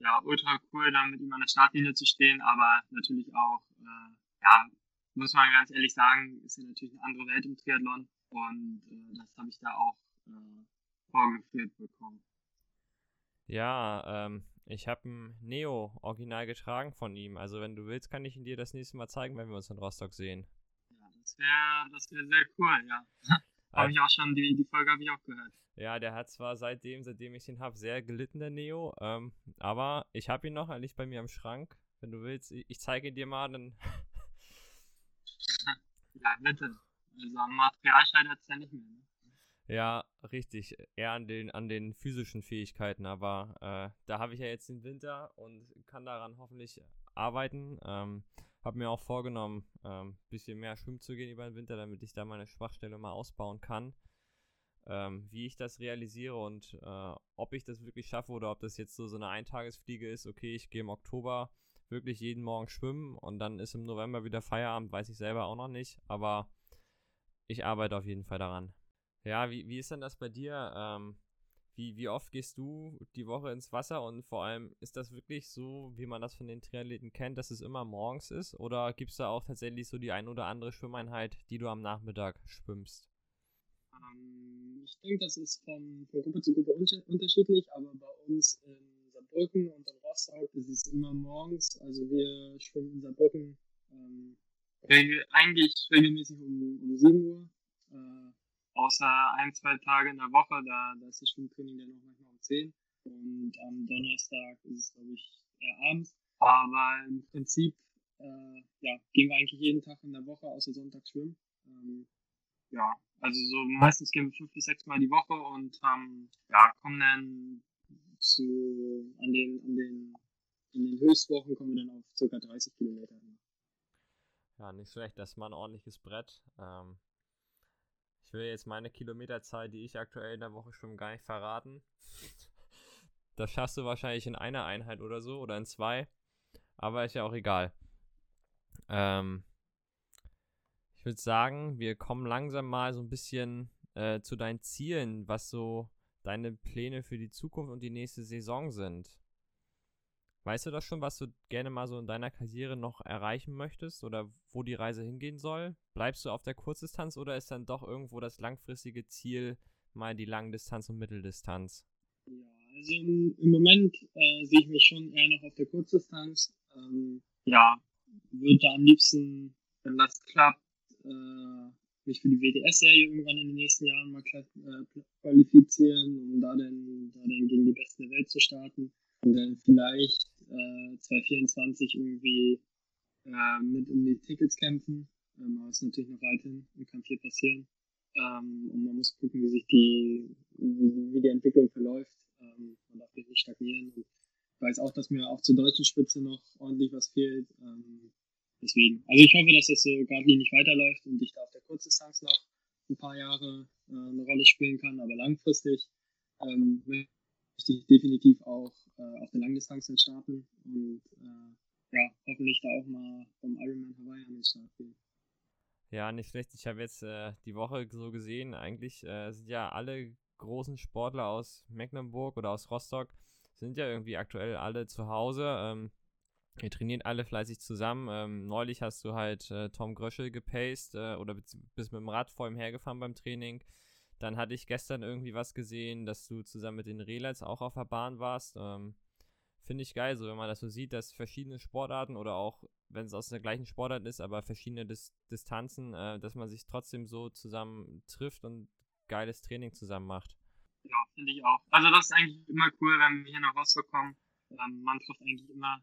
ja, ultra cool, dann mit ihm an der Startlinie zu stehen, aber natürlich auch äh, ja, muss man ganz ehrlich sagen, ist ja natürlich eine andere Welt im Triathlon und äh, das habe ich da auch äh, vorgeführt bekommen. Ja, ähm, ich habe ein Neo-Original getragen von ihm. Also wenn du willst, kann ich ihn dir das nächste Mal zeigen, wenn wir uns in Rostock sehen. Ja, das wäre das wär sehr cool, ja. *laughs* habe ich auch schon, die, die Folge habe ich auch gehört. Ja, der hat zwar seitdem, seitdem ich ihn habe, sehr gelitten, der Neo. Ähm, aber ich habe ihn noch, eigentlich bei mir im Schrank. Wenn du willst, ich, ich zeige ihn dir mal, dann *laughs* ja, bitte. Also am Material scheitert es ja nicht mehr. Ne? Ja, richtig. Eher an den, an den physischen Fähigkeiten, aber äh, da habe ich ja jetzt den Winter und kann daran hoffentlich arbeiten. Ähm, habe mir auch vorgenommen, ein ähm, bisschen mehr schwimmen zu gehen über den Winter, damit ich da meine Schwachstelle mal ausbauen kann. Ähm, wie ich das realisiere und äh, ob ich das wirklich schaffe oder ob das jetzt so, so eine Eintagesfliege ist, okay, ich gehe im Oktober wirklich jeden Morgen schwimmen und dann ist im November wieder Feierabend, weiß ich selber auch noch nicht, aber ich arbeite auf jeden Fall daran. Ja, wie, wie ist denn das bei dir? Ähm, wie, wie oft gehst du die Woche ins Wasser und vor allem ist das wirklich so, wie man das von den Triathleten kennt, dass es immer morgens ist oder gibt es da auch tatsächlich so die ein oder andere Schwimmeinheit, die du am Nachmittag schwimmst? Ähm, ich denke, das ist von, von Gruppe zu Gruppe unterschiedlich, aber bei uns in Saarbrücken und in Rostock ist es immer morgens. Also wir schwimmen in Saarbrücken ähm, eigentlich regelmäßig um, um 7 Uhr. Äh, außer ein, zwei Tage in der Woche, da, da ist das Schwimmtraining dann noch manchmal um 10. Und am Donnerstag ist es, glaube ich, eher abends. Aber im Prinzip äh, ja, gehen wir eigentlich jeden Tag in der Woche außer Sonntag schwimmen. Ähm, ja, also so meistens gehen wir fünf bis sechs Mal die Woche und ähm, ja, kommen dann zu, an den, an den, in den Höchstwochen kommen wir dann auf ca. 30 Kilometer. Ja, nicht schlecht, das ist mal ein ordentliches Brett. Ähm, ich will jetzt meine Kilometerzahl, die ich aktuell in der Woche schon gar nicht verraten. Das schaffst du wahrscheinlich in einer Einheit oder so oder in zwei. Aber ist ja auch egal. Ähm, ich würde sagen, wir kommen langsam mal so ein bisschen äh, zu deinen Zielen, was so deine Pläne für die Zukunft und die nächste Saison sind. Weißt du das schon, was du gerne mal so in deiner Karriere noch erreichen möchtest oder wo die Reise hingehen soll? Bleibst du auf der Kurzdistanz oder ist dann doch irgendwo das langfristige Ziel mal die Langdistanz und Mitteldistanz? Ja, also im, im Moment äh, sehe ich mich schon eher noch auf der Kurzdistanz. Ähm, ja, würde am liebsten, wenn das klappt, äh, mich für die WTS-Serie irgendwann in den nächsten Jahren mal äh, qualifizieren, um da dann, da dann gegen die Besten der Welt zu starten. Und dann vielleicht äh, 2024 irgendwie äh, mit um die Tickets kämpfen. Ähm, aber es ist natürlich noch weit hin und kann viel passieren. Ähm, und man muss gucken, wie sich die, wie, wie die Entwicklung verläuft. Ähm, man darf nicht stagnieren. Und ich weiß auch, dass mir auch zur deutschen Spitze noch ordentlich was fehlt. Ähm, Deswegen. Also ich hoffe, dass das so geradlinig weiterläuft und ich da auf der Kurzdistanz noch ein paar Jahre äh, eine Rolle spielen kann, aber langfristig ähm, möchte ich definitiv auch äh, auf der Langdistanz starten und äh, ja, hoffentlich da auch mal vom Ironman Hawaii an den Start gehen. Ja, nicht schlecht. Ich habe jetzt äh, die Woche so gesehen, eigentlich äh, sind ja alle großen Sportler aus Mecklenburg oder aus Rostock, sind ja irgendwie aktuell alle zu Hause. Ähm, wir trainieren alle fleißig zusammen. Ähm, neulich hast du halt äh, Tom Gröschel gepaced äh, oder bist mit dem Rad vor ihm hergefahren beim Training. Dann hatte ich gestern irgendwie was gesehen, dass du zusammen mit den Relats auch auf der Bahn warst. Ähm, Finde ich geil, so wenn man das so sieht, dass verschiedene Sportarten oder auch, wenn es aus der gleichen Sportart ist, aber verschiedene Dis Distanzen, äh, dass man sich trotzdem so zusammen trifft und geiles Training zusammen macht. Ja, finde ich auch. Also das ist eigentlich immer cool, wenn wir hier nach Rostock kommen. Ähm, man trifft eigentlich immer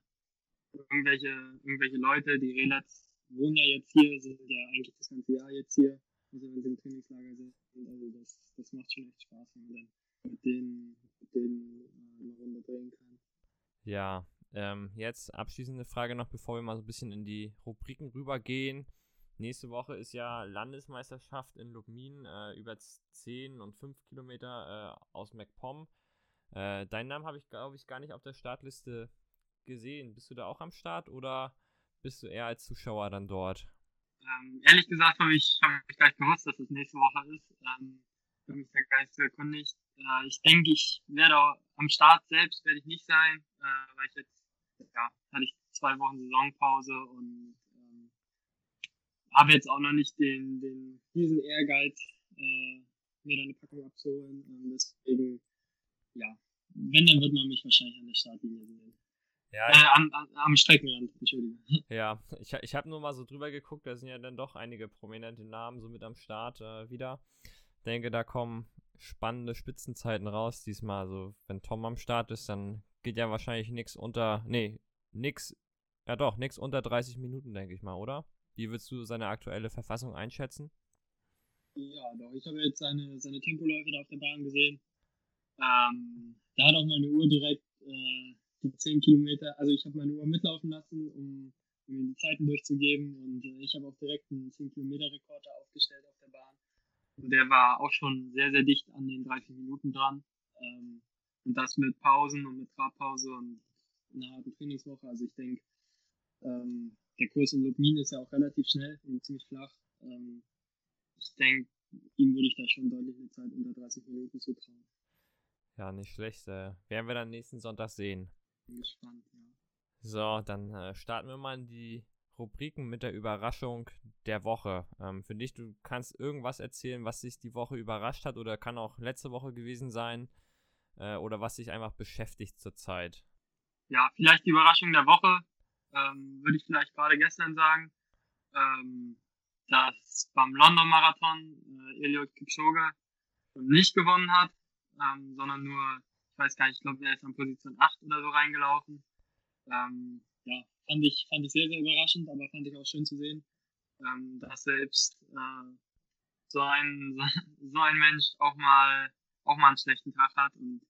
irgendwelche, irgendwelche Leute, die Relats wohnen ja jetzt hier, sind ja eigentlich das ganze Jahr jetzt hier, also wenn sie im Trainingslager sind. Also das, das macht schon echt Spaß, wenn man dann mit denen, mit denen äh, eine Runde drehen kann. Ja, ähm, jetzt abschließende Frage noch, bevor wir mal so ein bisschen in die Rubriken rübergehen. Nächste Woche ist ja Landesmeisterschaft in Lubmin äh, über 10 und 5 Kilometer äh, aus MacPom. Äh, deinen Namen habe ich, glaube ich, gar nicht auf der Startliste gesehen. Bist du da auch am Start oder bist du eher als Zuschauer dann dort? Ähm, ehrlich gesagt habe ich, hab ich gleich gewusst, dass es nächste Woche ist. Ähm, habe mich da gar nicht erkundigt. Äh, ich denke, ich werde am Start selbst werde ich nicht sein, äh, weil ich jetzt, ja, hatte ich zwei Wochen Saisonpause und ähm, habe jetzt auch noch nicht den, den diesen Ehrgeiz, äh, mir da eine Packung abzuholen. Ähm, deswegen, ja, wenn, dann wird man mich wahrscheinlich an der Startlinie sehen. Ja, äh, am, am, Streckenrand, Entschuldigung. *laughs* Ja, ich, ich habe nur mal so drüber geguckt, da sind ja dann doch einige prominente Namen so mit am Start äh, wieder. Denke, da kommen spannende Spitzenzeiten raus diesmal. Also, wenn Tom am Start ist, dann geht ja wahrscheinlich nichts unter, nee, nix, ja doch, nichts unter 30 Minuten, denke ich mal, oder? Wie würdest du seine aktuelle Verfassung einschätzen? Ja, doch, ich habe jetzt seine, seine Tempoläufe da auf der Bahn gesehen. Ähm, da hat auch meine Uhr direkt äh, die 10 Kilometer, also ich habe meine Uhr mitlaufen lassen, um, um die Zeiten durchzugeben und äh, ich habe auch direkt einen 10 Kilometer Rekord aufgestellt auf der Bahn. Und der war auch schon sehr, sehr dicht an den 30 Minuten dran. Ähm, und das mit Pausen und mit Trabpause und einer harten Trainingswoche. Also ich denke, ähm, der Kurs in Lubmin ist ja auch relativ schnell und ziemlich flach. Ähm, ich denke, ihm würde ich da schon deutlich eine Zeit unter 30 Minuten zutrauen. Ja, nicht schlecht. Äh, werden wir dann nächsten Sonntag sehen. Bin gespannt, ja. So, dann äh, starten wir mal in die Rubriken mit der Überraschung der Woche. Ähm, für dich, du kannst irgendwas erzählen, was dich die Woche überrascht hat oder kann auch letzte Woche gewesen sein äh, oder was dich einfach beschäftigt zurzeit. Ja, vielleicht die Überraschung der Woche, ähm, würde ich vielleicht gerade gestern sagen, ähm, dass beim London Marathon äh, Eliot Kipchoge nicht gewonnen hat, ähm, sondern nur ich weiß gar nicht, ich glaube, er ist an Position 8 oder so reingelaufen. Ähm, ja, fand ich, fand ich sehr, sehr überraschend, aber fand ich auch schön zu sehen, ähm, dass selbst äh, so, ein, so ein Mensch auch mal, auch mal einen schlechten Tag hat und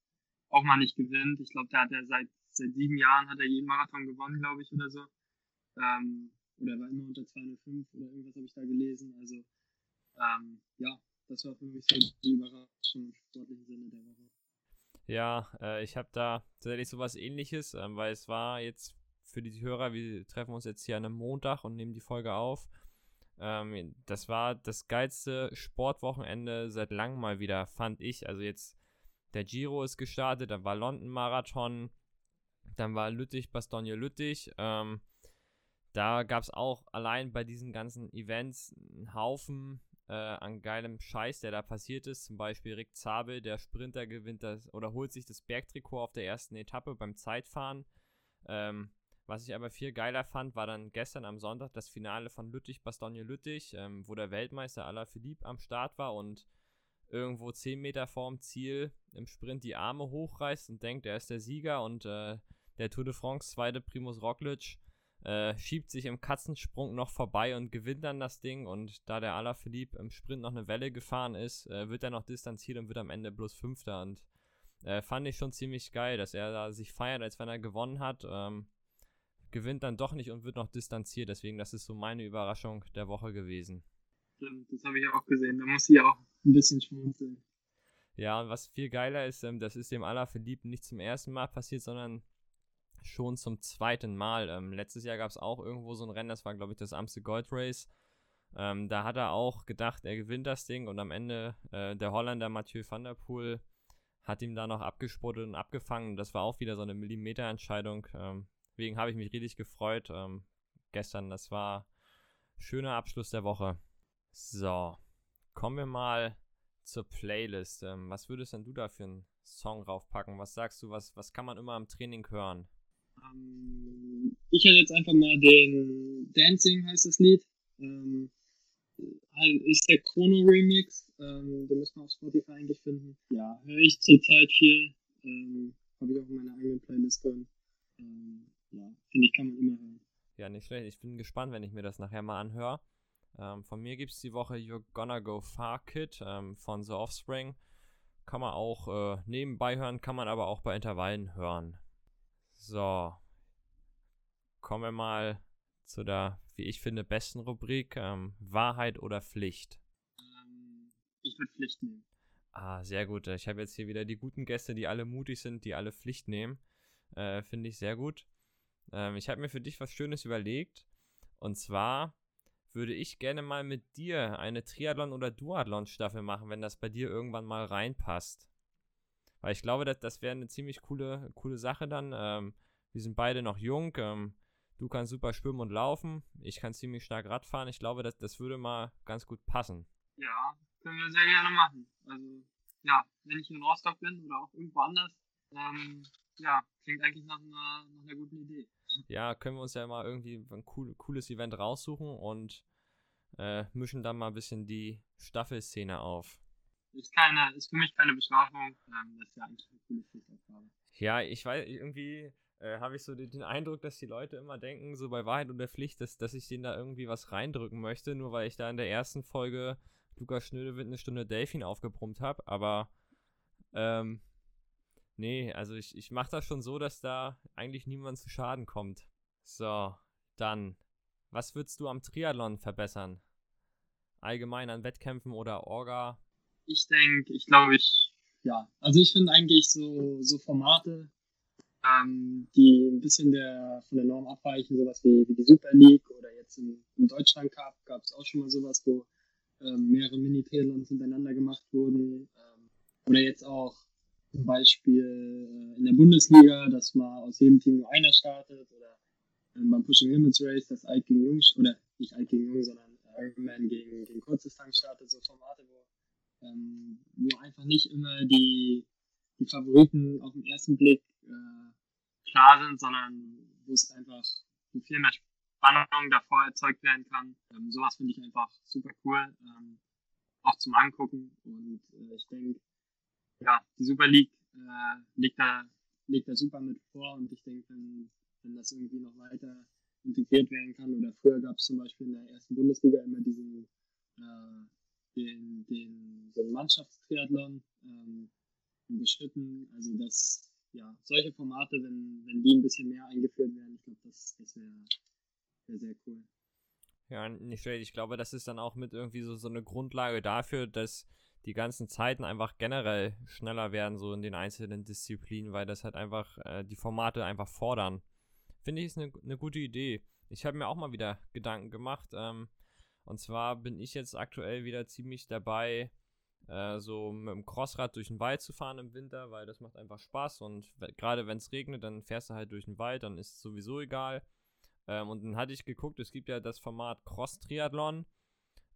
auch mal nicht gewinnt. Ich glaube, der hat ja seit, seit sieben Jahren hat er jeden Marathon gewonnen, glaube ich, oder so. Ähm, oder er war immer unter 205 oder irgendwas habe ich da gelesen. Also ähm, ja, das war für mich so die Überraschung im sportlichen Sinne der Woche. Ja, äh, ich habe da tatsächlich sowas ähnliches, ähm, weil es war jetzt für die Hörer, wir treffen uns jetzt hier an einem Montag und nehmen die Folge auf. Ähm, das war das geilste Sportwochenende seit langem mal wieder, fand ich. Also jetzt, der Giro ist gestartet, dann war London Marathon, dann war Lüttich, Bastogne Lüttich. Ähm, da gab es auch allein bei diesen ganzen Events einen Haufen äh, an geilem Scheiß, der da passiert ist. Zum Beispiel Rick Zabel, der Sprinter, gewinnt das oder holt sich das Bergtrikot auf der ersten Etappe beim Zeitfahren. Ähm, was ich aber viel geiler fand, war dann gestern am Sonntag das Finale von Lüttich-Bastogne-Lüttich, ähm, wo der Weltmeister Alaphilippe am Start war und irgendwo 10 Meter vorm Ziel im Sprint die Arme hochreißt und denkt, er ist der Sieger und äh, der Tour de France zweite Primus Roglic äh, schiebt sich im Katzensprung noch vorbei und gewinnt dann das Ding. Und da der Alaphilippe im Sprint noch eine Welle gefahren ist, äh, wird er noch distanziert und wird am Ende bloß Fünfter. Und äh, fand ich schon ziemlich geil, dass er da sich feiert, als wenn er gewonnen hat. Ähm, gewinnt dann doch nicht und wird noch distanziert. Deswegen, das ist so meine Überraschung der Woche gewesen. Stimmt, das habe ich auch gesehen. Da muss sie auch ein bisschen schmunzeln. Ja, und was viel geiler ist, ähm, das ist dem Allerverliebten nicht zum ersten Mal passiert, sondern schon zum zweiten Mal. Ähm, letztes Jahr gab es auch irgendwo so ein Rennen, das war, glaube ich, das Amstel Gold Race. Ähm, da hat er auch gedacht, er gewinnt das Ding und am Ende äh, der Holländer Mathieu van der Poel hat ihm da noch abgespottet und abgefangen. Das war auch wieder so eine Millimeterentscheidung. Ähm, deswegen habe ich mich richtig gefreut ähm, gestern. Das war schöner Abschluss der Woche. So, kommen wir mal zur Playlist. Ähm, was würdest denn du da für einen Song raufpacken? Was sagst du, was, was kann man immer im Training hören? Ähm, ich höre jetzt einfach mal den Dancing heißt das Lied. Ähm, ist der Chrono Remix. Ähm, den müssen wir auf Spotify eigentlich finden. Ja, höre ich zurzeit viel. Ähm, Habe ich auch in meiner eigenen Playlist drin. Ähm, ja, finde ich, kann man immer hören. Ja, nicht schlecht. Ich bin gespannt, wenn ich mir das nachher mal anhöre. Ähm, von mir gibt es die Woche You're Gonna Go Far Kid ähm, von The Offspring. Kann man auch äh, nebenbei hören, kann man aber auch bei Intervallen hören. So. Kommen wir mal zu der, wie ich finde, besten Rubrik. Ähm, Wahrheit oder Pflicht? Ähm, ich würde Pflicht nehmen. Ah, sehr gut. Ich habe jetzt hier wieder die guten Gäste, die alle mutig sind, die alle Pflicht nehmen. Äh, finde ich sehr gut. Ähm, ich habe mir für dich was Schönes überlegt. Und zwar würde ich gerne mal mit dir eine Triathlon- oder Duathlon-Staffel machen, wenn das bei dir irgendwann mal reinpasst. Weil ich glaube, das, das wäre eine ziemlich coole, coole Sache dann. Ähm, wir sind beide noch jung. Ähm, du kannst super schwimmen und laufen. Ich kann ziemlich stark Radfahren. Ich glaube, das, das würde mal ganz gut passen. Ja, können wir sehr gerne machen. Also, ja, wenn ich in Rostock bin oder auch irgendwo anders, ähm, ja, klingt eigentlich nach einer, nach einer guten Idee. Ja, können wir uns ja mal irgendwie ein cool, cooles Event raussuchen und äh, mischen dann mal ein bisschen die Staffelszene auf. Ist, keine, ist für mich keine Bestrafung. Ähm, das ist ja eigentlich eine coole. Ja, ich weiß, irgendwie äh, habe ich so den, den, Eindruck, dass die Leute immer denken, so bei Wahrheit und der Pflicht, dass, dass ich denen da irgendwie was reindrücken möchte, nur weil ich da in der ersten Folge Lukas Schnödewitt eine Stunde Delfin aufgebrummt habe. Aber ähm, Nee, also ich, ich mache das schon so, dass da eigentlich niemand zu Schaden kommt. So, dann. Was würdest du am Triathlon verbessern? Allgemein an Wettkämpfen oder Orga? Ich denke, ich glaube, ich, ja. Also ich finde eigentlich so, so Formate, ähm, die ein bisschen der, von der Norm abweichen, sowas wie, wie die Super League oder jetzt im, im Deutschland Cup gab es auch schon mal sowas, wo ähm, mehrere Mini-Triathlons hintereinander gemacht wurden. Ähm, oder jetzt auch zum Beispiel äh, in der Bundesliga, dass mal aus jedem Team nur einer startet oder ähm, beim Pushing Limits Race, dass Alt gegen Jung, oder nicht Alt gegen Jung, sondern Ironman gegen, gegen Kurzdistanz startet, so Formate, wo, ähm, wo einfach nicht immer die, die Favoriten auf den ersten Blick äh, klar sind, sondern wo es einfach viel mehr Spannung davor erzeugt werden kann. Ähm, sowas finde ich einfach super cool, ähm, auch zum Angucken. Und äh, ich denke, ja, die Super League äh, legt, da, legt da super mit vor. Und ich denke, wenn, wenn das irgendwie noch weiter integriert werden kann. Oder früher gab es zum Beispiel in der ersten Bundesliga immer diesen äh, den, den, so einen Mannschaftstriathlon ähm, beschritten, also dass ja, solche Formate, wenn, wenn die ein bisschen mehr eingeführt werden, ich glaube, das, das wäre wär sehr cool. Ja, nicht schlecht. Ich glaube, das ist dann auch mit irgendwie so, so eine Grundlage dafür, dass die ganzen Zeiten einfach generell schneller werden, so in den einzelnen Disziplinen, weil das halt einfach äh, die Formate einfach fordern. Finde ich ist eine, eine gute Idee. Ich habe mir auch mal wieder Gedanken gemacht. Ähm, und zwar bin ich jetzt aktuell wieder ziemlich dabei, äh, so mit dem Crossrad durch den Wald zu fahren im Winter, weil das macht einfach Spaß. Und gerade wenn es regnet, dann fährst du halt durch den Wald, dann ist es sowieso egal. Ähm, und dann hatte ich geguckt, es gibt ja das Format Cross-Triathlon.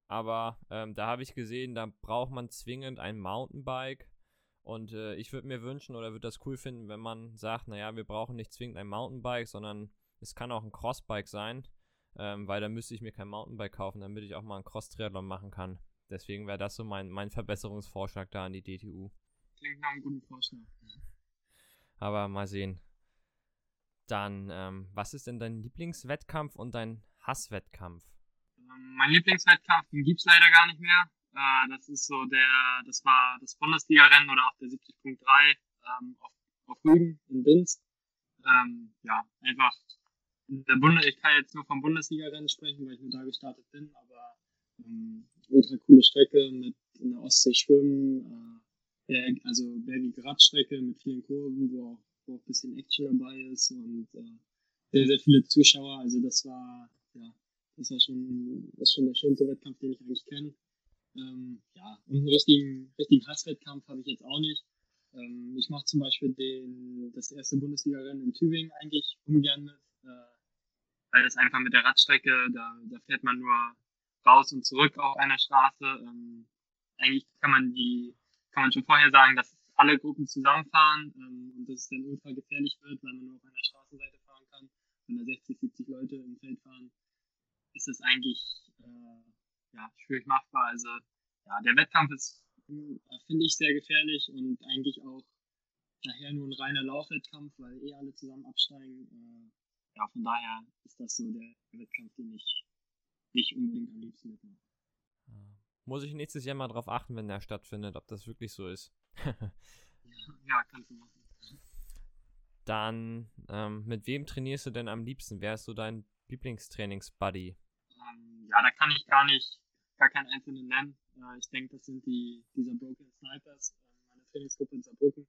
Aber ähm, da habe ich gesehen, da braucht man zwingend ein Mountainbike. Und äh, ich würde mir wünschen oder würde das cool finden, wenn man sagt, naja, wir brauchen nicht zwingend ein Mountainbike, sondern es kann auch ein Crossbike sein. Ähm, weil dann müsste ich mir kein Mountainbike kaufen, damit ich auch mal einen Cross-Triathlon machen kann. Deswegen wäre das so mein, mein Verbesserungsvorschlag da an die DTU. Klingt nach einem guten Vorschlag. Aber mal sehen. Dann, ähm, was ist denn dein Lieblingswettkampf und dein Hasswettkampf? Ähm, mein Lieblingswettkampf, den gibt's leider gar nicht mehr. Äh, das ist so der, das war das Bundesliga-Rennen oder auch der 70.3 ähm, auf, auf Rügen in Binz. Ähm, ja, einfach in der Bunde, ich kann jetzt nur vom Bundesliga-Rennen sprechen, weil ich nur da gestartet bin, aber ähm, ultra coole Strecke mit in der Ostsee schwimmen, äh, also bergige Radstrecke mit vielen Kurven, wo auch, wo auch ein bisschen Action dabei ist und äh, sehr, sehr viele Zuschauer. Also das war, ja, das war schon, das ist schon der schönste Wettkampf, den ich eigentlich kenne. Ähm, ja, und einen richtigen, richtigen Hasswettkampf habe ich jetzt auch nicht. Ähm, ich mache zum Beispiel den, das erste Bundesliga-Rennen in Tübingen eigentlich ungern mit, äh, weil das einfach mit der Radstrecke, da, da fährt man nur raus und zurück auf einer Straße. Ähm, eigentlich kann man die, kann man schon vorher sagen, dass alle Gruppen zusammenfahren ähm, und dass es dann ultra gefährlich wird, weil man nur auf einer Straßenseite fahren kann. Wenn da 60, 70 Leute im Feld fahren, ist das eigentlich äh, ja, schwierig machbar. Also ja, der Wettkampf ist, äh, finde ich, sehr gefährlich und eigentlich auch nachher nur ein reiner Laufwettkampf, weil eh alle zusammen absteigen. Ja, von daher ist das so der Wettkampf, den ich nicht unbedingt am liebsten mitmache. Muss ich nächstes Jahr mal drauf achten, wenn der stattfindet, ob das wirklich so ist. *laughs* ja, kannst du machen. Dann, ähm, mit wem trainierst du denn am liebsten? Wer ist so dein Lieblingstrainingsbuddy? Ähm, ja, da kann ich gar nicht, gar keinen einzelnen nennen. Äh, ich denke, das sind die, dieser Broken Snipers, äh, meine Trainingsgruppe in Saarbrücken.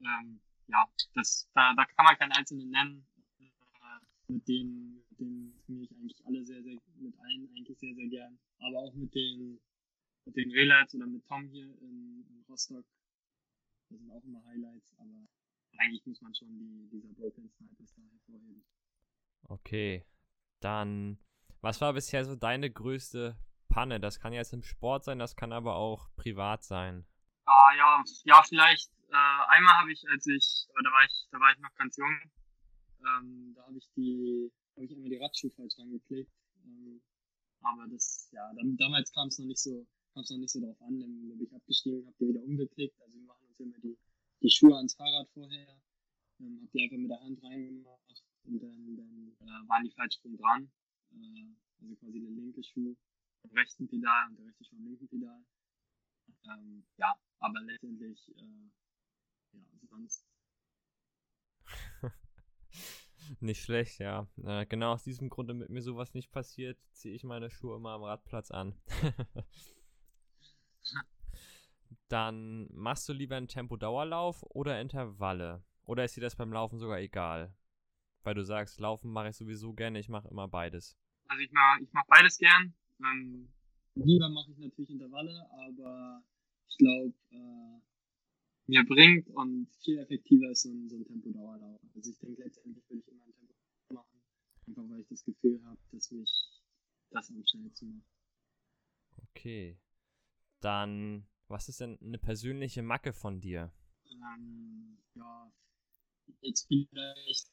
Ähm, ja, das, da, da kann man keinen einzelnen nennen. Mit denen, mit denen trainiere ich eigentlich alle sehr, sehr, mit allen eigentlich sehr, sehr gern. Aber auch mit den, mit den Relights oder mit Tom hier in, in Rostock. Das sind auch immer Highlights, aber eigentlich muss man schon die, dieser Broken Snipers da hervorheben. Okay, dann, was war bisher so deine größte Panne? Das kann jetzt im Sport sein, das kann aber auch privat sein. Ah ja, ja vielleicht. Äh, einmal habe ich, als ich, da war ich, da war ich noch ganz jung, ähm, da habe ich die, habe ich einmal die Radschuhe falsch rangeklebt. Ähm, aber das, ja, dann, damals kam es noch nicht so, kam es noch nicht so drauf an. Dann bin ich abgestiegen, habe die wieder umgeklickt. Also wir machen uns immer die, die Schuhe ans Fahrrad vorher, ähm, habe die einfach mit der Hand reingemacht und dann, dann äh, waren die falsch rum dran. Äh, also quasi der linke Schuh am rechten Pedal und der rechte Schuh am linken Pedal. Ähm, ja, aber letztendlich, äh, ja, sonst. *laughs* nicht schlecht, ja. Äh, genau aus diesem Grund, damit mir sowas nicht passiert, ziehe ich meine Schuhe immer am Radplatz an. *laughs* Dann machst du lieber einen Tempo-Dauerlauf oder Intervalle? Oder ist dir das beim Laufen sogar egal? Weil du sagst, Laufen mache ich sowieso gerne, ich mache immer beides. Also ich mache ich mach beides gern. Ähm, lieber mache ich natürlich Intervalle, aber ich glaube, äh, mir bringt und viel effektiver ist so ein, so ein Tempo-Dauerlauf. Also ich denke, letztendlich würde ich immer ein Tempo machen, einfach weil ich das Gefühl habe, dass mich das am schnellsten macht. Okay. Dann, was ist denn eine persönliche Macke von dir? Ähm, ja, jetzt vielleicht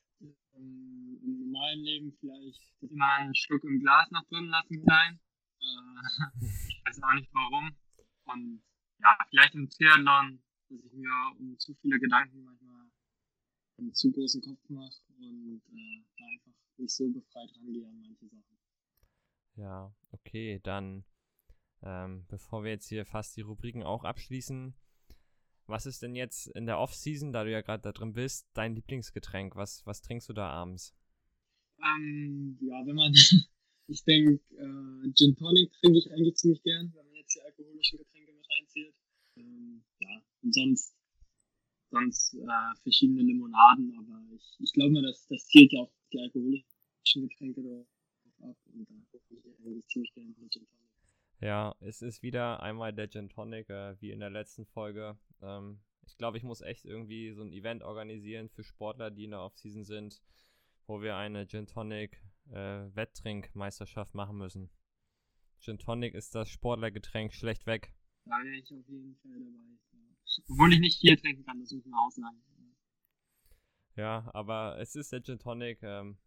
ähm, im normalen Leben vielleicht immer einen Schluck im Glas nach drin lassen sein. Äh, *laughs* ich weiß auch nicht warum. Und ja, vielleicht im Triathlon, dass ich mir um zu viele Gedanken manchmal einen zu großen Kopf mache und äh, da einfach nicht so befreit rangehe an manche Sachen. Ja, okay, dann ähm, bevor wir jetzt hier fast die Rubriken auch abschließen, was ist denn jetzt in der Off-Season, da du ja gerade da drin bist, dein Lieblingsgetränk? Was, was trinkst du da abends? Ähm, ja, wenn man, *laughs* ich denke, äh, Gin Tonic trinke ich eigentlich ziemlich gern, wenn man jetzt die alkoholischen Getränke mit reinzieht. Ähm, ja, und sonst, sonst äh, verschiedene Limonaden, aber ich, ich glaube mal, das, das zielt ja auch die alkoholischen Getränke drauf ab und da gucke ich eigentlich ziemlich gerne Gin Tonic. Ja, es ist wieder einmal der Gin Tonic, äh, wie in der letzten Folge. Ähm, ich glaube, ich muss echt irgendwie so ein Event organisieren für Sportler, die in der Offseason sind, wo wir eine Gin Tonic äh, Wetttrinkmeisterschaft machen müssen. Gin Tonic ist das Sportlergetränk schlecht weg. Da wäre ich auf jeden Fall dabei. Obwohl ich nicht viel trinken kann, das muss man auch sagen. Ja, aber es ist der Gin Tonic, ähm,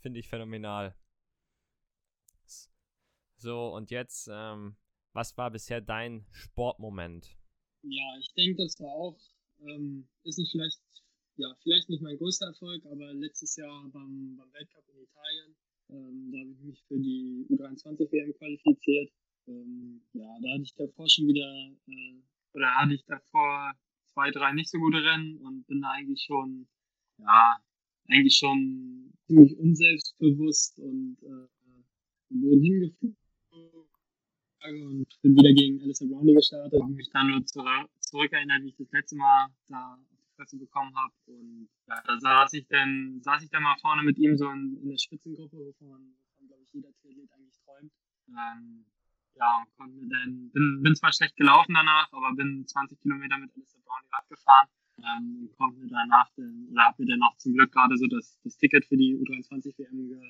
finde ich phänomenal. So, und jetzt, ähm, was war bisher dein Sportmoment? Ja, ich denke, das war auch, ähm, ist nicht vielleicht, ja, vielleicht nicht mein größter Erfolg, aber letztes Jahr beim, beim Weltcup in Italien, ähm, da habe ich mich für die U23 WM qualifiziert. Ähm, ja, da hatte ich davor schon wieder, äh, oder hatte ich davor zwei, drei nicht so gute Rennen und bin da eigentlich schon, ja, eigentlich schon ziemlich unselbstbewusst und äh, am Boden hingeführt und bin wieder gegen Alistair Brownlee gestartet. Habe mich dann nur zurück, zurückerinnert, wie ich das letzte Mal da die Fresse bekommen habe. Und ja, da saß ich dann, saß ich dann mal vorne mit ihm so in, in der Spitzengruppe, wovon, wovon glaube ich, jeder Triathlet eigentlich träumt. Ähm, ja, dann, bin, bin zwar schlecht gelaufen danach, aber bin 20 Kilometer mit Alistair Brownlee Rad gefahren. Ähm, und konnte mir danach, dann, oder habe mir dann auch zum Glück gerade so das, das Ticket für die U23 WM ge,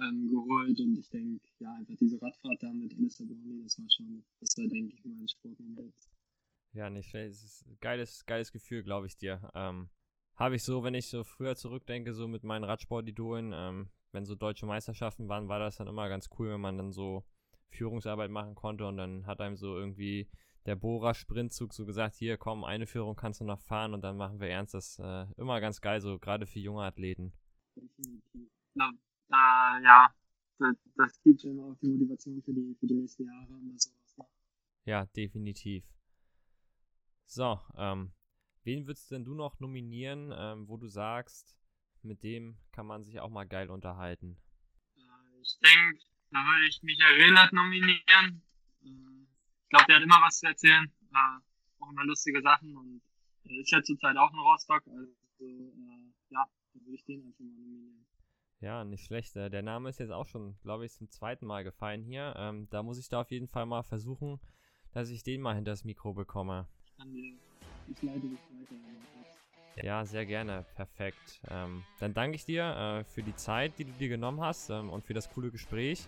ähm, geholt und ich denke, ja, einfach diese Radfahrt da mit Alistair Brownlee, das war schon, das war, denke ich, mein Sportmoment. Ja, nicht schlecht. Es ist ein geiles, geiles Gefühl, glaube ich dir. Ähm, Habe ich so, wenn ich so früher zurückdenke, so mit meinen Radsportidolen, ähm, wenn so deutsche Meisterschaften waren, war das dann immer ganz cool, wenn man dann so Führungsarbeit machen konnte und dann hat einem so irgendwie der Bohrer-Sprintzug so gesagt, hier komm, eine Führung kannst du noch fahren und dann machen wir ernst. Das ist äh, immer ganz geil, so gerade für junge Athleten. Definitiv. Ja, äh, ja, das, das gibt immer auch die Motivation für die, für die nächsten Jahre und sowas. Ne? Ja, definitiv. So, ähm, wen würdest denn du noch nominieren, ähm, wo du sagst, mit dem kann man sich auch mal geil unterhalten? Äh, ich denke, da würde ich Michael Rehnert nominieren. Äh, ich glaube, der hat immer was zu erzählen. Äh, auch immer lustige Sachen und er ist ja zurzeit auch in Rostock. Also, äh, ja, da würde ich den einfach mal nominieren. Ja, nicht schlecht. Äh, der Name ist jetzt auch schon, glaube ich, zum zweiten Mal gefallen hier. Ähm, da muss ich da auf jeden Fall mal versuchen, dass ich den mal hinter das Mikro bekomme. Ich leite dich weiter. Ja, sehr gerne. Perfekt. Ähm, dann danke ich dir äh, für die Zeit, die du dir genommen hast ähm, und für das coole Gespräch.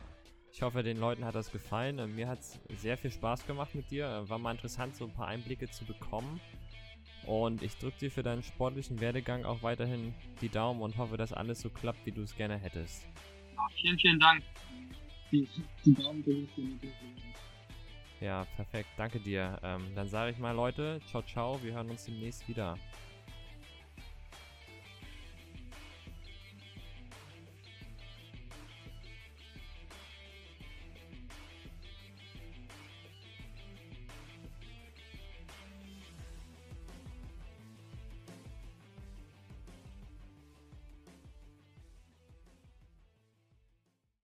Ich hoffe, den Leuten hat das gefallen. Äh, mir hat es sehr viel Spaß gemacht mit dir. Äh, war mal interessant, so ein paar Einblicke zu bekommen. Und ich drücke dir für deinen sportlichen Werdegang auch weiterhin die Daumen und hoffe, dass alles so klappt, wie du es gerne hättest. Ja, vielen, vielen Dank. Die, die Daumen drücke ich dir natürlich. Ja, perfekt. Danke dir. Ähm, dann sage ich mal, Leute, ciao, ciao. Wir hören uns demnächst wieder.